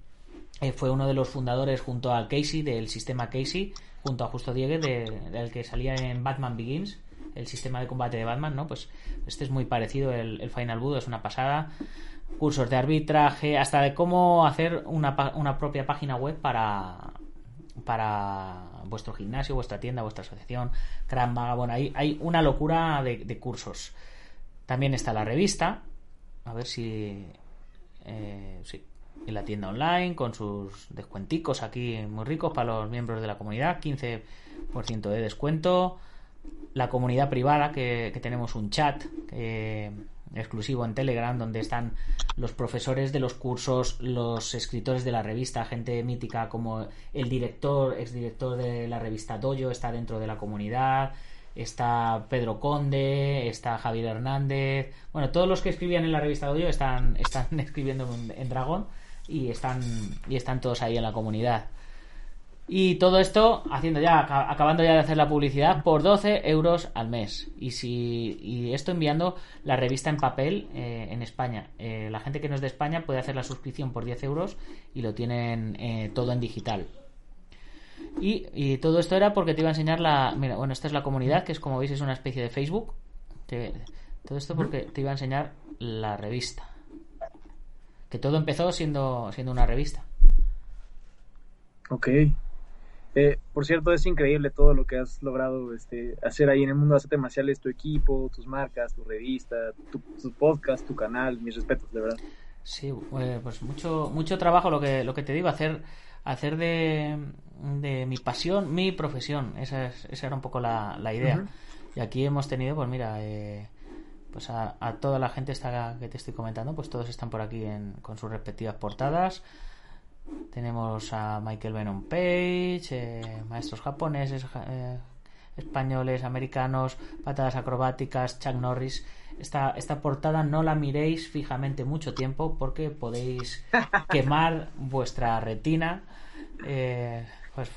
eh, fue uno de los fundadores junto a Casey del sistema Casey, junto a Justo Diegue, del que salía en Batman Begins, el sistema de combate de Batman, ¿no? Pues este es muy parecido, el, el Final Budo, es una pasada cursos de arbitraje, hasta de cómo hacer una, una propia página web para, para vuestro gimnasio, vuestra tienda, vuestra asociación, Gran Maga. Bueno, hay, hay una locura de, cursos. También está la revista, a ver si. Eh, sí, en la tienda online con sus descuenticos aquí muy ricos para los miembros de la comunidad, 15% de descuento. La comunidad privada, que, tenemos un chat que exclusivo en Telegram, donde están los profesores de los cursos, los escritores de la revista, gente mítica como el director, exdirector de la revista Doyo, está dentro de la comunidad, está Pedro Conde, está Javier Hernández, bueno, todos los que escribían en la revista Doyo están, (laughs) están escribiendo en, en Dragón y están, y están todos ahí en la comunidad. Y todo esto haciendo ya, acabando ya de hacer la publicidad por 12 euros al mes. Y si y esto enviando la revista en papel eh, en España. Eh, la gente que no es de España puede hacer la suscripción por 10 euros y lo tienen eh, todo en digital. Y, todo esto era porque te iba a enseñar la. Mira, bueno, esta es la comunidad, que es como veis, es una especie de Facebook. todo esto porque te iba a enseñar la revista. Que todo empezó siendo, siendo una revista. Ok. Eh, por cierto, es increíble todo lo que has logrado este, hacer ahí en el mundo de artes marciales, tu equipo, tus marcas, tu revista, tu, podcast, tu canal, mis respetos, de verdad. Sí, eh, pues mucho, mucho trabajo lo que, lo que te digo, hacer, hacer de, de mi pasión mi profesión, esa, esa era un poco la, la idea. Y aquí hemos tenido, pues mira, eh, pues a, a, toda la gente esta que te estoy comentando, pues todos están por aquí en, con sus respectivas portadas. Tenemos a Michael Venom Page, eh, maestros japoneses, eh, españoles, americanos, patadas acrobáticas, Chuck Norris. Esta, esta portada no la miréis fijamente mucho tiempo porque podéis (laughs) quemar vuestra retina. Eh, pues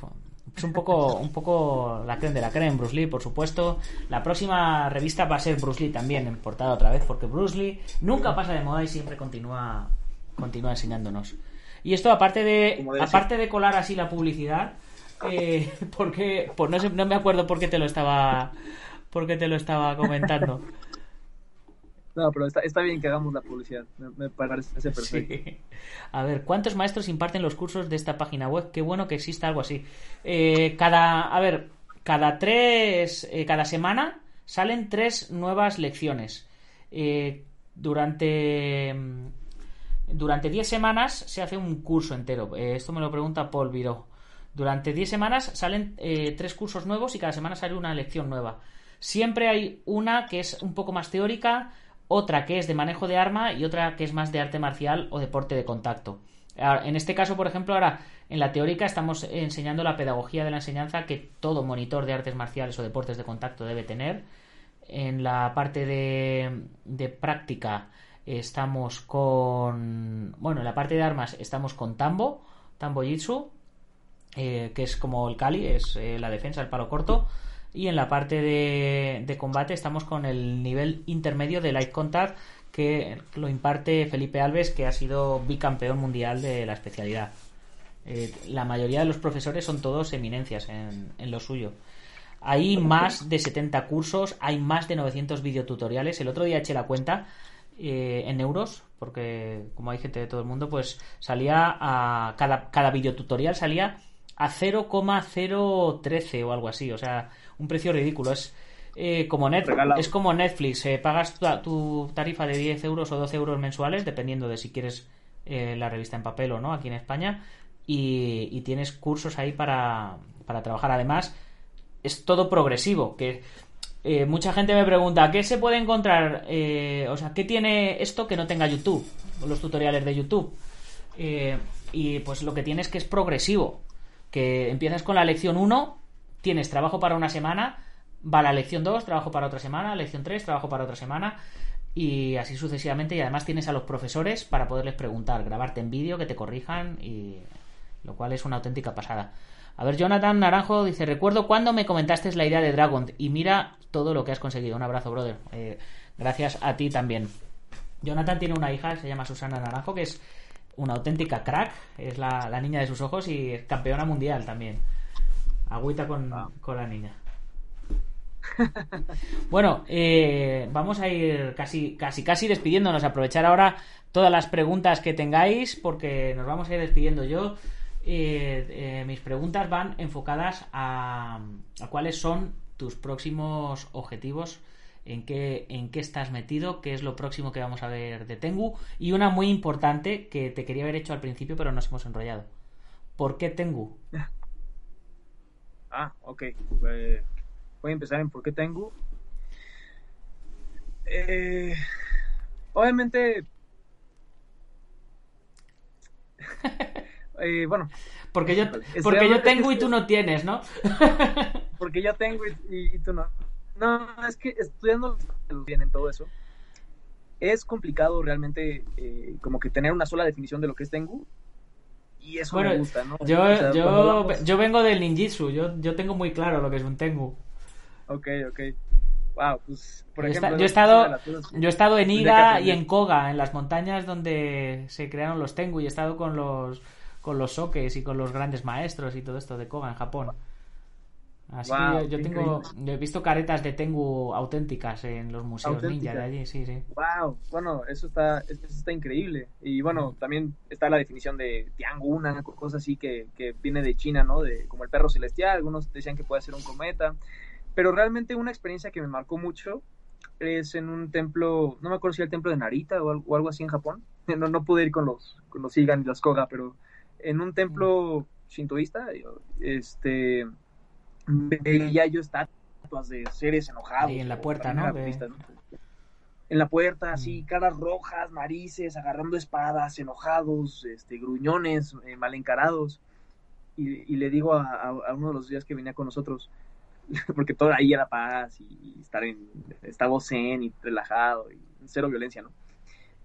es un poco, un poco la creen de la creen, Bruce Lee, por supuesto. La próxima revista va a ser Bruce Lee también en portada otra vez, porque Bruce Lee nunca pasa de moda y siempre continúa, continúa enseñándonos. Y esto, aparte de, aparte de colar así la publicidad, eh, (laughs) porque, pues no, sé, no me acuerdo por qué te lo estaba, por te lo estaba comentando. (laughs) No, pero está, bien que hagamos la publicidad. Me, parece perfecto. A ver, ¿cuántos maestros imparten los cursos de esta página web? Qué bueno que exista algo así. Eh, cada, a ver, cada tres, eh, cada semana salen tres nuevas lecciones. Eh, durante durante 10 semanas se hace un curso entero. Eh, esto me lo pregunta Paul Viró. Durante 10 semanas salen eh, tres cursos nuevos y cada semana sale una lección nueva. Siempre hay una que es un poco más teórica, otra que es de manejo de arma y otra que es más de arte marcial o deporte de contacto. En este caso, por ejemplo, ahora en la teórica estamos enseñando la pedagogía de la enseñanza que todo monitor de artes marciales o deportes de contacto debe tener. En la parte de práctica estamos con. Bueno, en la parte de armas estamos con Tambo, Tambo Jitsu, eh, que es como el Kali, es eh, la defensa, el palo corto. Y en la parte de, de, combate estamos con el nivel intermedio de Light Contact, que lo imparte Felipe Alves, que ha sido bicampeón mundial de la especialidad. Eh, la mayoría de los profesores son todos eminencias en, en lo suyo. Hay más de 70 cursos, hay más de 900 videotutoriales. El otro día eché la cuenta eh, en euros, porque como hay gente de todo el mundo, pues salía a. Cada, cada videotutorial salía a 0,013 o algo así. O sea, un precio ridículo. Es. Eh, como es como Netflix, eh, pagas tu, tarifa de 10 euros o 12 euros mensuales, dependiendo de si quieres la revista en papel o no, aquí en España, y, y tienes cursos ahí para, para trabajar. Además, es todo progresivo, que eh, mucha gente me pregunta, ¿qué se puede encontrar? Eh, o sea, ¿qué tiene esto que no tenga YouTube? Los tutoriales de YouTube. Eh, y pues lo que tiene es que es progresivo. Que empiezas con la lección 1 tienes trabajo para una semana, va la lección 2, trabajo para otra semana, lección 3, trabajo para otra semana y así sucesivamente y además tienes a los profesores para poderles preguntar, grabarte en vídeo, que te corrijan y lo cual es una auténtica pasada. A ver, Jonathan Naranjo dice, recuerdo cuando me comentaste la idea de Dragon y mira todo lo que has conseguido. Un abrazo, brother. Eh, gracias a ti también. Jonathan tiene una hija, se llama Susana Naranjo, que es una auténtica crack, es la, la niña de sus ojos y es campeona mundial también. Agüita con, Ah. con la niña. (laughs) Bueno, eh, vamos a ir casi, casi, casi despidiéndonos. Aprovechar ahora todas las preguntas que tengáis, porque nos vamos a ir despidiendo yo. Eh, eh, mis preguntas van enfocadas a, a cuáles son tus próximos objetivos, en qué, en qué estás metido, qué es lo próximo que vamos a ver de Tengu. Y una muy importante que te quería haber hecho al principio, pero nos hemos enrollado. ¿Por qué Tengu? (laughs) Ah, ok. Eh, voy a empezar en por qué tengo. Eh, obviamente. (laughs) Eh, bueno, Porque yo, porque yo tengo y tú no tienes, ¿no? (laughs) porque yo tengo y, y- y tú no. No, es que estudiando bien en todo eso, es complicado realmente eh, como que tener una sola definición de lo que es Tengu. Y eso Bueno, me gusta, ¿no? Yo, O sea, yo, hablamos- yo vengo del ninjitsu, yo, yo tengo muy claro lo que es un tengu. Ok, ok. Wow, pues, por Yo ejemplo... yo he es estado- Yo he estado en Iga y en Koga, en las montañas donde se crearon los tengu, y he estado con los con los sokes y con los grandes maestros y todo esto de Koga en Japón. Así Wow, que yo, tengo, yo he visto caretas de tengu auténticas en los museos ninja de allí, sí, sí. Wow, bueno, eso está, eso está increíble. Y bueno, también está la definición de Tiangu, una cosa así que, que viene de China, ¿no? De como el perro celestial, algunos decían que puede ser un cometa. Pero realmente una experiencia que me marcó mucho es en un templo, no me acuerdo si era el templo de Narita o algo, o algo así en Japón. (laughs) No, no pude ir con los, con los Igan y los Koga, pero en un templo shintoísta, este, veía yo estatuas de seres enojados. Ahí en la puerta, ¿no? De- ¿no? En la puerta, así, Mm. caras rojas, narices, agarrando espadas, enojados, este, gruñones, eh, mal encarados. Y, y le digo a, a- a uno de los días que venía con nosotros, (laughs) porque todo ahí era paz y, y estar en, estaba zen y relajado y cero violencia, ¿no?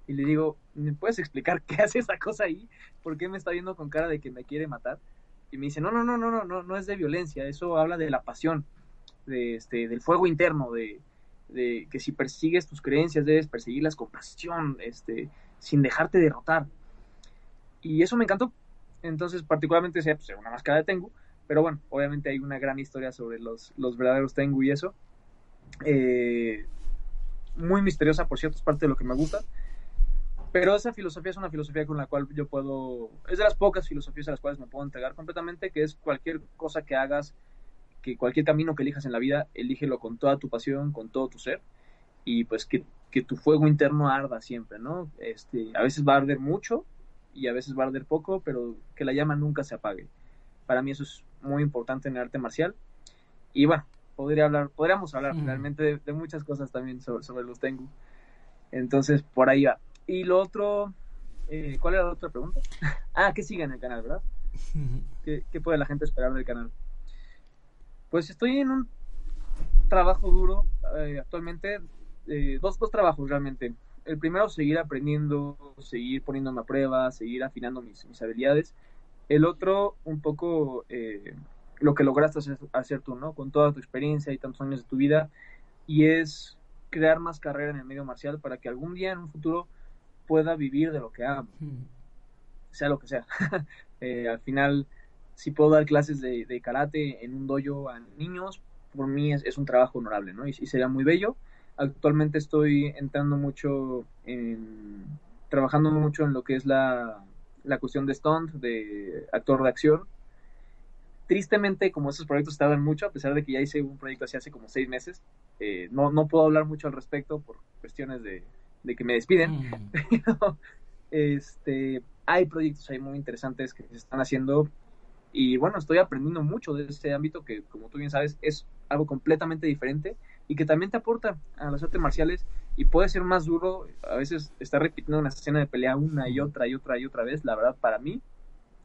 Y le digo, ¿me puedes explicar (laughs) qué hace esa cosa ahí? ¿Por qué me está viendo con cara de que me quiere matar? Y me dice, no, no, no, no, no, no, no es de violencia, eso habla de la pasión, de, este, del fuego interno, de, que si persigues tus creencias debes perseguirlas con pasión, este, sin dejarte derrotar. Y eso me encantó. Entonces, particularmente sea pues, una máscara de Tengu, pero bueno, obviamente hay una gran historia sobre los, los verdaderos Tengu y eso. Eh, muy misteriosa, por cierto, es parte de lo que me gusta. Pero esa filosofía es una filosofía con la cual yo puedo, es de las pocas filosofías a las cuales me puedo entregar completamente, que es cualquier cosa que hagas, que cualquier camino que elijas en la vida, elígelo con toda tu pasión, con todo tu ser, y pues que, que tu fuego interno arda siempre, ¿no? Este, a veces va a arder mucho y a veces va a arder poco, pero que la llama nunca se apague. Para mí eso es muy importante en el arte marcial. Y bueno, podría hablar, podríamos hablar Mm. realmente de, de muchas cosas también sobre, sobre los Tengu. Entonces, por ahí va. Y lo otro, eh, ¿cuál era la otra pregunta? (laughs) ah, ¿qué sigue en el canal, verdad? (laughs) ¿Qué, qué puede la gente esperar del canal? Pues estoy en un trabajo duro eh, actualmente, eh, dos, dos trabajos realmente. El primero, seguir aprendiendo, seguir poniéndome a prueba, seguir afinando mis, mis habilidades. El otro, un poco eh, lo que lograste hacer, hacer tú, ¿no? Con toda tu experiencia y tantos años de tu vida. Y es crear más carrera en el medio marcial para que algún día en un futuro pueda vivir de lo que amo sea lo que sea. (laughs) Eh, al final, si puedo dar clases de, de karate en un dojo a niños, por mí es, es un trabajo honorable, ¿no? Y, y sería muy bello. Actualmente estoy entrando mucho en. trabajando mucho en lo que es la, la cuestión de stunt, de actor de acción. Tristemente, como esos proyectos tardan mucho, a pesar de que ya hice un proyecto así hace como seis meses, eh, no, no puedo hablar mucho al respecto por cuestiones de, de que me despiden Mm. (laughs) pero este, hay proyectos ahí muy interesantes que se están haciendo y bueno, estoy aprendiendo mucho de este ámbito que, como tú bien sabes, es algo completamente diferente y que también te aporta a las artes marciales y puede ser más duro, a veces estar repitiendo una escena de pelea una y otra y otra y otra vez, la verdad para mí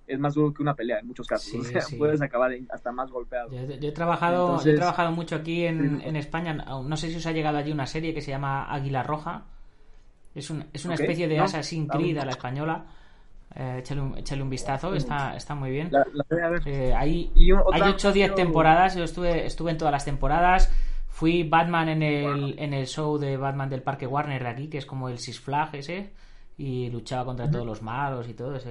es más duro que una pelea en muchos casos. Sí, (laughs) o sea, sí. puedes acabar hasta más golpeado. Yo, yo he trabajado, yo he trabajado mucho aquí en, en España. No sé si os ha llegado allí una serie que se llama Águila Roja. Es, un- es una especie de no, Assassin's Creed a la española. Eh, échale, un, échale un vistazo, está, está muy bien. La, la. Eh, hay hay otra- 8 o 10 quiero- temporadas, yo estuve, estuve en todas las temporadas. Fui Batman en el, en el show de Batman del Parque Warner de aquí, que es como el Six Flag ese, y luchaba contra todos los malos y todo. ese-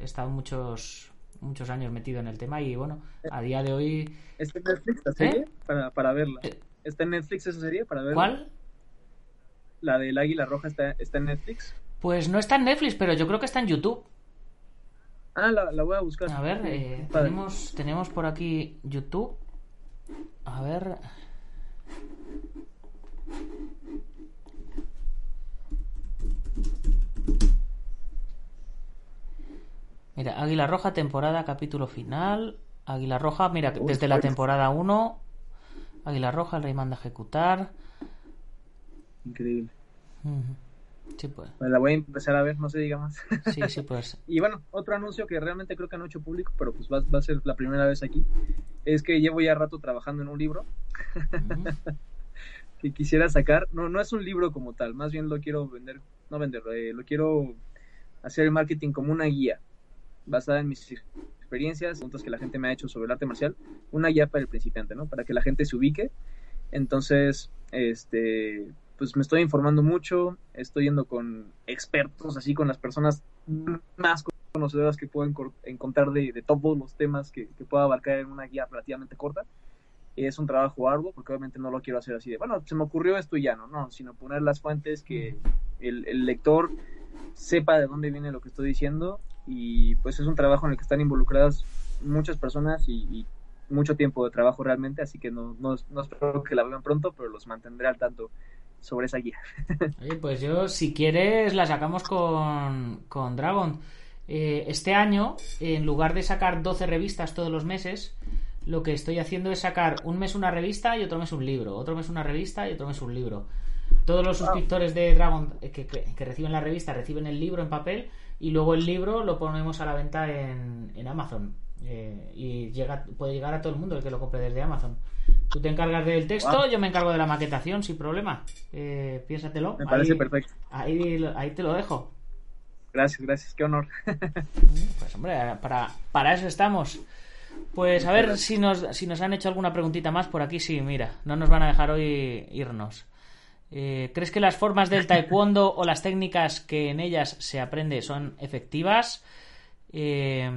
he estado muchos, muchos años metido en el tema y bueno, a día de hoy... ¿Está en Netflix la serie? Para, para verla. Eh. ¿Está en Netflix esa serie para verla? ¿Cuál? La del Águila Roja está, está en Netflix. Pues no está en Netflix, pero yo creo que está en YouTube. Ah, la, la voy a buscar. A ver, eh, tenemos, tenemos por aquí YouTube. A ver. Mira, Águila Roja, temporada, capítulo final. Águila Roja, mira, Uy, desde la temporada 1. Águila Roja, el rey manda ejecutar. Increíble. Sí, pues. Pues la voy a empezar a ver, no se diga más. Sí, sí, pues. (laughs) Y bueno, otro anuncio que realmente creo que no he hecho público, pero pues va, va a ser la primera vez aquí, es que llevo ya rato trabajando en un libro (laughs) que quisiera sacar. No, no es un libro como tal, más bien lo quiero vender, no venderlo, eh, lo quiero hacer el marketing como una guía, basada en mis experiencias, puntos que la gente me ha hecho sobre el arte marcial, una guía para el principiante, ¿no? Para que la gente se ubique. Entonces, este, pues me estoy informando mucho, estoy yendo con expertos, así con las personas más conocedoras que puedo encontrar de, de todos los temas que, que pueda abarcar en una guía relativamente corta. Es un trabajo arduo, porque obviamente no lo quiero hacer así de, bueno, se me ocurrió esto y ya no, no, sino poner las fuentes que el, el lector sepa de dónde viene lo que estoy diciendo y pues es un trabajo en el que están involucradas muchas personas y, y mucho tiempo de trabajo realmente, así que no, no, no espero que la vean pronto, pero los mantendré al tanto sobre esa guía. (laughs) Oye, pues yo, si quieres, la sacamos con, con Dragon. Eh, este año, en lugar de sacar 12 revistas todos los meses, lo que estoy haciendo es sacar un mes una revista y otro mes un libro, otro mes una revista y otro mes un libro. Todos los suscriptores de Dragon eh, que, que- que reciben la revista reciben el libro en papel y luego el libro lo ponemos a la venta en, en Amazon. Eh, y llega, puede llegar a todo el mundo el que lo compre desde Amazon. Tú te encargas del texto, yo me encargo de la maquetación sin problema. Eh, piénsatelo. Me parece Ahí- perfecto. Ahí, ahí te lo dejo. Gracias, gracias, qué honor. Pues hombre, para, para eso estamos. Pues a ver si nos, si nos han hecho alguna preguntita más por aquí. Sí, mira, no nos van a dejar hoy irnos. Eh, ¿Crees que las formas del taekwondo o las técnicas que en ellas se aprende son efectivas? Eh,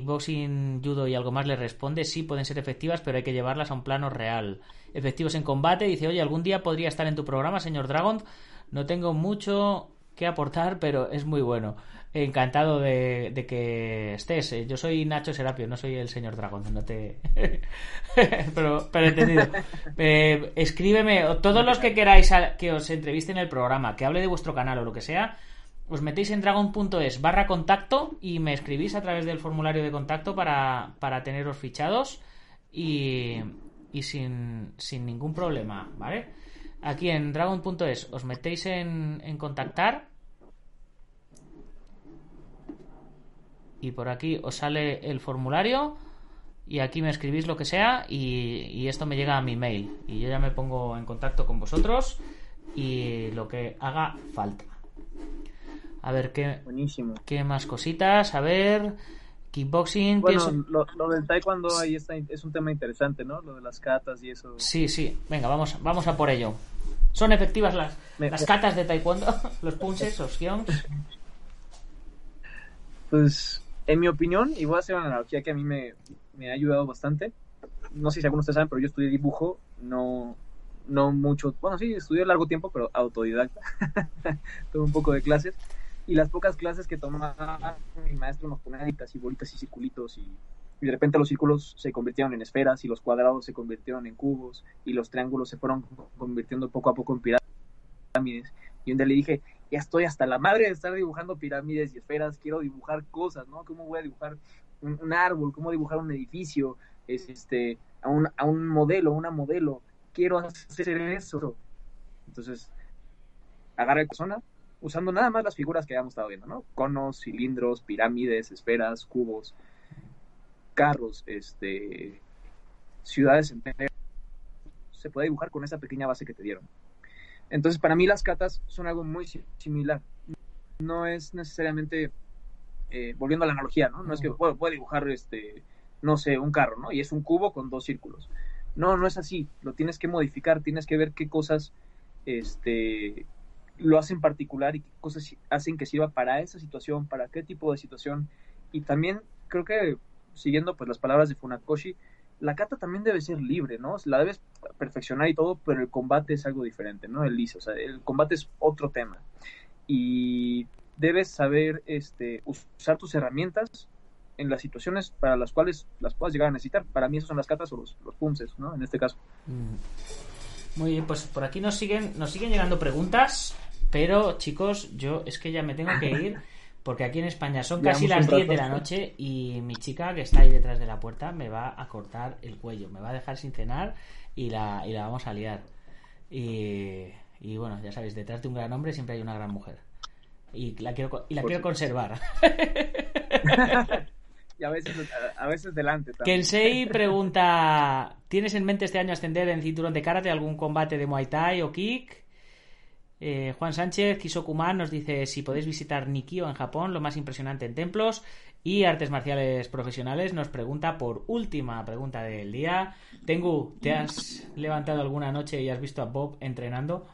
kickboxing, judo y algo más le responde, sí, pueden ser efectivas, pero hay que llevarlas a un plano real. Efectivos en combate, dice, oye, algún día podría estar en tu programa, señor Dragon. No tengo mucho que aportar, pero es muy bueno. Encantado de, que estés. Eh, Yo soy Nacho Serapio, no soy el señor Dragon, no te... (laughs) pero, pero entendido. Eh, escríbeme, todos los que queráis a- que os entreviste en el programa, que hable de vuestro canal o lo que sea, os metéis en dragon.es barra contacto y me escribís a través del formulario de contacto para, para teneros fichados y, y sin, sin ningún problema, ¿vale? Aquí en dragon.es os metéis en, en contactar y por aquí os sale el formulario y aquí me escribís lo que sea y, y esto me llega a mi mail y yo ya me pongo en contacto con vosotros y lo que haga falta. A ver qué, Buenísimo. qué más cositas, a ver, kickboxing, Bueno, pienso- lo, lo del taekwondo ahí está, es un tema interesante, ¿no? Lo de las catas y eso. Sí, sí, venga, vamos, vamos a por ello. ¿Son efectivas las, Me- las catas de taekwondo? (laughs) ¿Los punches, los gyongs? Pues, en mi opinión, y voy a hacer una analogía que a mí me, me ha ayudado bastante. No sé si algunos de ustedes saben, pero yo estudié dibujo, no, no mucho, bueno, sí, estudié largo tiempo, pero autodidacta. (laughs) Tuve un poco de clases. Y las pocas clases que tomaba mi maestro nos ponía y bolitas y circulitos y, de repente los círculos se convirtieron en esferas y los cuadrados se convirtieron en cubos y los triángulos se fueron convirtiendo poco a poco en pirámides. Y un día le dije, ya estoy hasta la madre de estar dibujando pirámides y esferas, quiero dibujar cosas, ¿no? ¿Cómo voy a dibujar un, árbol? ¿Cómo dibujar un edificio? Es este, a un, a un modelo, una modelo. Quiero hacer eso. Entonces, agarré persona, usando nada más las figuras que habíamos estado viendo, ¿no? Conos, cilindros, pirámides, esferas, cubos, carros, este, ciudades enteras. Se puede dibujar con esa pequeña base que te dieron. Entonces, para mí las catas son algo muy similar. No es necesariamente, eh, volviendo a la analogía, ¿no? No es que puedo, puedo dibujar, este, no sé, un carro, ¿no? Y es un cubo con dos círculos. No, no es así. Lo tienes que modificar, tienes que ver qué cosas, este, lo hacen particular y qué cosas hacen que sirva para esa situación, para qué tipo de situación. Y también creo que, siguiendo pues las palabras de Funakoshi, la kata también debe ser libre, ¿no? La debes perfeccionar y todo, pero el combate es algo diferente, ¿no? El o sea, el combate es otro tema. Y debes saber este, usar tus herramientas en las situaciones para las cuales las puedas llegar a necesitar. Para mí esas son las catas o los, los pumses, ¿no? En este caso. Mm. Muy bien, pues por aquí nos siguen, nos siguen llegando preguntas. Pero, chicos, yo es que ya me tengo que ir (laughs) porque aquí en España son casi las 10 de la noche y mi chica que está ahí detrás de la puerta me va a cortar el cuello, me va a dejar sin cenar y la, y la vamos a liar. Y, y bueno, ya sabéis, detrás de un gran hombre siempre hay una gran mujer. Y la quiero, y la quiero conservar. (laughs) (laughs) y a veces, a veces delante también. Kensei pregunta: ¿Tienes en mente este año ascender en cinturón de karate algún combate de Muay Thai o Kick? Eh, Juan Sánchez, Kisokuman nos dice si podéis visitar Nikio en Japón, lo más impresionante en templos y artes marciales profesionales. Nos pregunta por última pregunta del día. Tengu, ¿te has levantado alguna noche y has visto a Bob entrenando?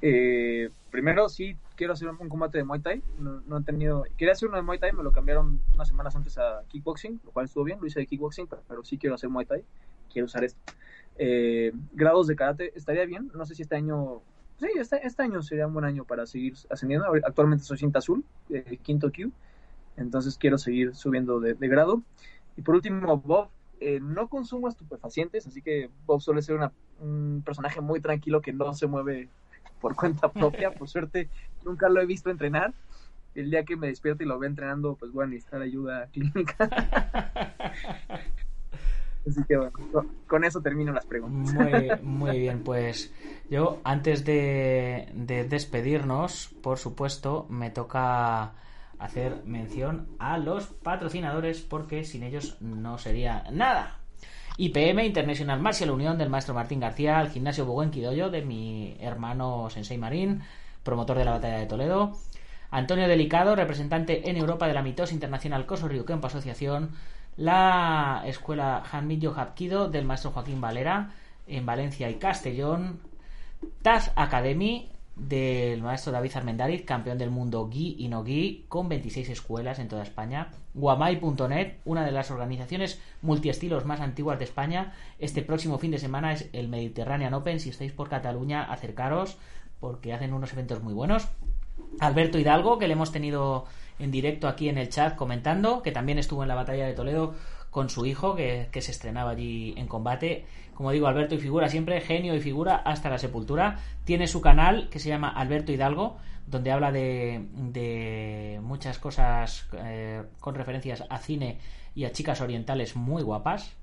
Eh, primero sí quiero hacer un combate de Muay Thai. No, he tenido. Quería hacer uno de Muay Thai, me lo cambiaron unas semanas antes a kickboxing, lo cual estuvo bien. Lo hice de kickboxing, pero sí quiero hacer Muay Thai. Quiero usar esto eh, grados de karate, estaría bien. No sé si este año, sí, este, este, año sería un buen año para seguir ascendiendo. Actualmente soy cinta azul, eh, quinto Q, entonces quiero seguir subiendo de, grado. Y por último, Bob, eh, no consumo estupefacientes, así que Bob suele ser un personaje muy tranquilo que no se mueve por cuenta propia. Por suerte, nunca lo he visto entrenar. El día que me despierte y lo ve entrenando, pues voy a necesitar ayuda clínica. (laughs) Así que bueno, con eso termino las preguntas. Muy, muy bien, pues yo antes de, despedirnos, por supuesto, me toca hacer mención a los patrocinadores porque sin ellos no sería nada. IPM, International Martial Unión del maestro Martín García, el gimnasio Buguen Quidoyo de mi hermano Sensei Marín, promotor de la batalla de Toledo, Antonio Delicado, representante en Europa de la Mitos Internacional Coso Rio Kempo Asociación, la escuela Hanmillo Hapkido del maestro Joaquín Valera en Valencia y Castellón, Taz Academy del maestro David Armendariz, campeón del mundo Gui y no Gui, con 26 escuelas en toda España. Guamai.net, una de las organizaciones multiestilos más antiguas de España. Este próximo fin de semana es el Mediterranean Open. Si estáis por Cataluña, acercaros porque hacen unos eventos muy buenos. Alberto Hidalgo, que le hemos tenido en directo aquí en el chat comentando, que también estuvo en la batalla de Toledo con su hijo, que, se estrenaba allí en combate. Como digo, Alberto y figura siempre, genio y figura hasta la sepultura. Tiene su canal que se llama Alberto Hidalgo, donde habla de, muchas cosas eh, con referencias a cine y a chicas orientales muy guapas.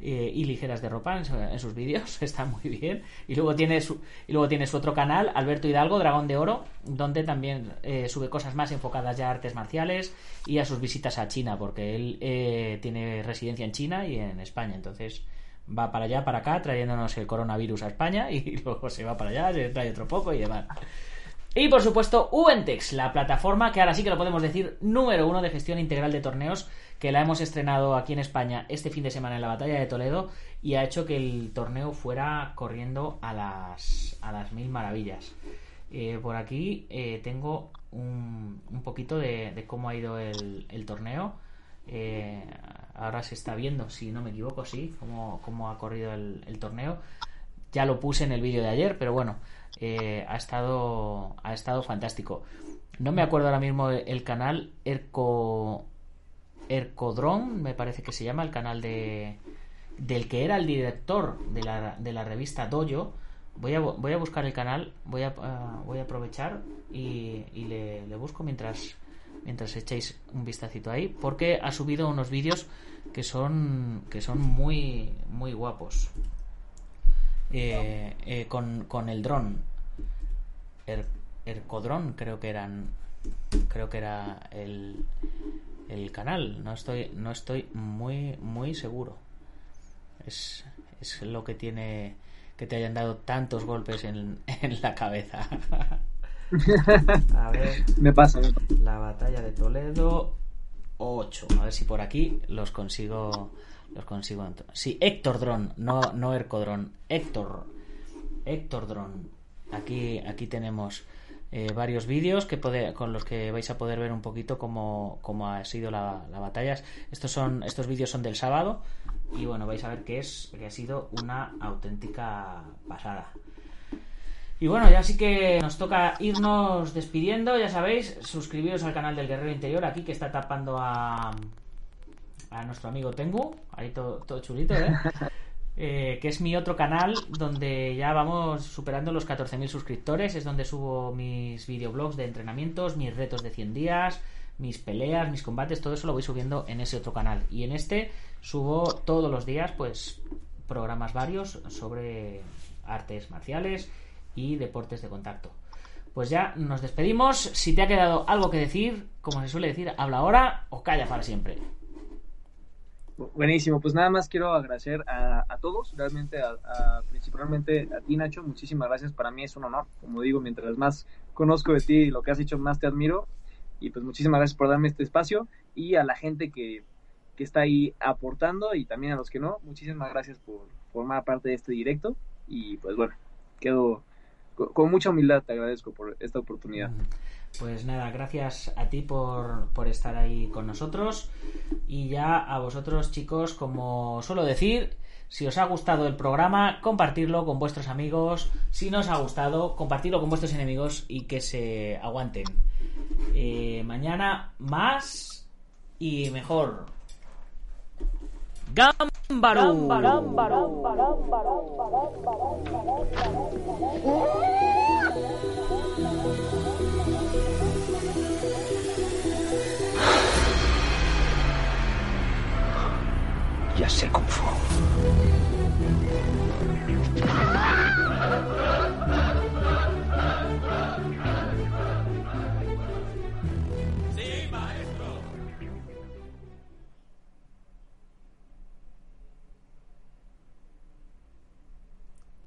Eh, y ligeras de ropa en, sus vídeos, (laughs) está muy bien. Y luego tiene su, y luego tiene su otro canal, Alberto Hidalgo, Dragón de Oro, donde también eh, sube cosas más enfocadas ya a artes marciales y a sus visitas a China, porque él eh, tiene residencia en China y en España, entonces va para allá, para acá, trayéndonos el coronavirus a España (laughs) y luego se va para allá, se trae otro poco y demás. Y por supuesto, Ubentex, la plataforma que ahora sí que lo podemos decir número uno de gestión integral de torneos que la hemos estrenado aquí en España este fin de semana en la batalla de Toledo y ha hecho que el torneo fuera corriendo a las, a las mil maravillas. Eh, por aquí eh, tengo un, un poquito de, cómo ha ido el, torneo. Eh, ahora se está viendo, si no me equivoco, sí, cómo, cómo ha corrido el, torneo. Ya lo puse en el vídeo de ayer, pero bueno, ha, estado, ha estado fantástico. No me acuerdo ahora mismo el canal, Erco, Ercodron, me parece que se llama, el canal de del que era el director de la, de la revista Dojo. Voy a, voy a buscar el canal, voy a, ah, voy a aprovechar y, le, busco mientras, mientras echéis un vistacito ahí, porque ha subido unos vídeos que son, que son muy, muy guapos. Eh, eh, con, con el dron. Er- Ercodrón, creo que eran. Creo que era el, el canal. No estoy, no estoy muy, muy seguro. Es, es lo que tiene que te hayan dado tantos golpes en, (laughs) en la cabeza. A ver, (laughs) Me pasa, me pasa. la batalla de Toledo 8. A ver si por aquí los consigo. Los consigo. Sí, Héctor Dron, no, no Ercodrón. Héctor. Héctor Dron. Aquí, aquí tenemos eh, varios vídeos que con los que vais a poder ver un poquito cómo, cómo ha sido la, la batalla. Estos son, estos vídeos son del sábado. Y bueno, vais a ver que es, que ha sido una auténtica pasada. Y bueno, ya sí que nos toca irnos despidiendo, ya sabéis, suscribiros al canal del Guerrero Interior aquí que está tapando a, a nuestro amigo Tengu, ahí todo, todo chulito, ¿eh? (laughs) Eh, que es mi otro canal donde ya vamos superando los 14.000 suscriptores, es donde subo mis videoblogs de entrenamientos, mis retos de 100 días, mis peleas, mis combates, todo eso lo voy subiendo en ese otro canal. Y en este subo todos los días, pues, programas varios sobre artes marciales y deportes de contacto. Pues ya nos despedimos. Si te ha quedado algo que decir, como se suele decir, habla ahora o calla para siempre. Buenísimo, pues nada más quiero agradecer a, todos, realmente, a- principalmente a ti, Nacho, muchísimas gracias, para mí es un honor, como digo, mientras más conozco de ti y lo que has hecho, más te admiro, y pues muchísimas gracias por darme este espacio, y a la gente que, que está ahí aportando, y también a los que no, muchísimas gracias por formar parte de este directo, y pues bueno, quedo con, con mucha humildad, te agradezco por esta oportunidad. Pues nada, gracias a ti por, por estar ahí con nosotros. Y ya a vosotros, chicos, como suelo decir, si os ha gustado el programa, compartirlo con vuestros amigos. Si no os ha gustado, compartirlo con vuestros enemigos y que se aguanten. Eh, mañana más y mejor. Gámbaro. Ya sé Kung Fu.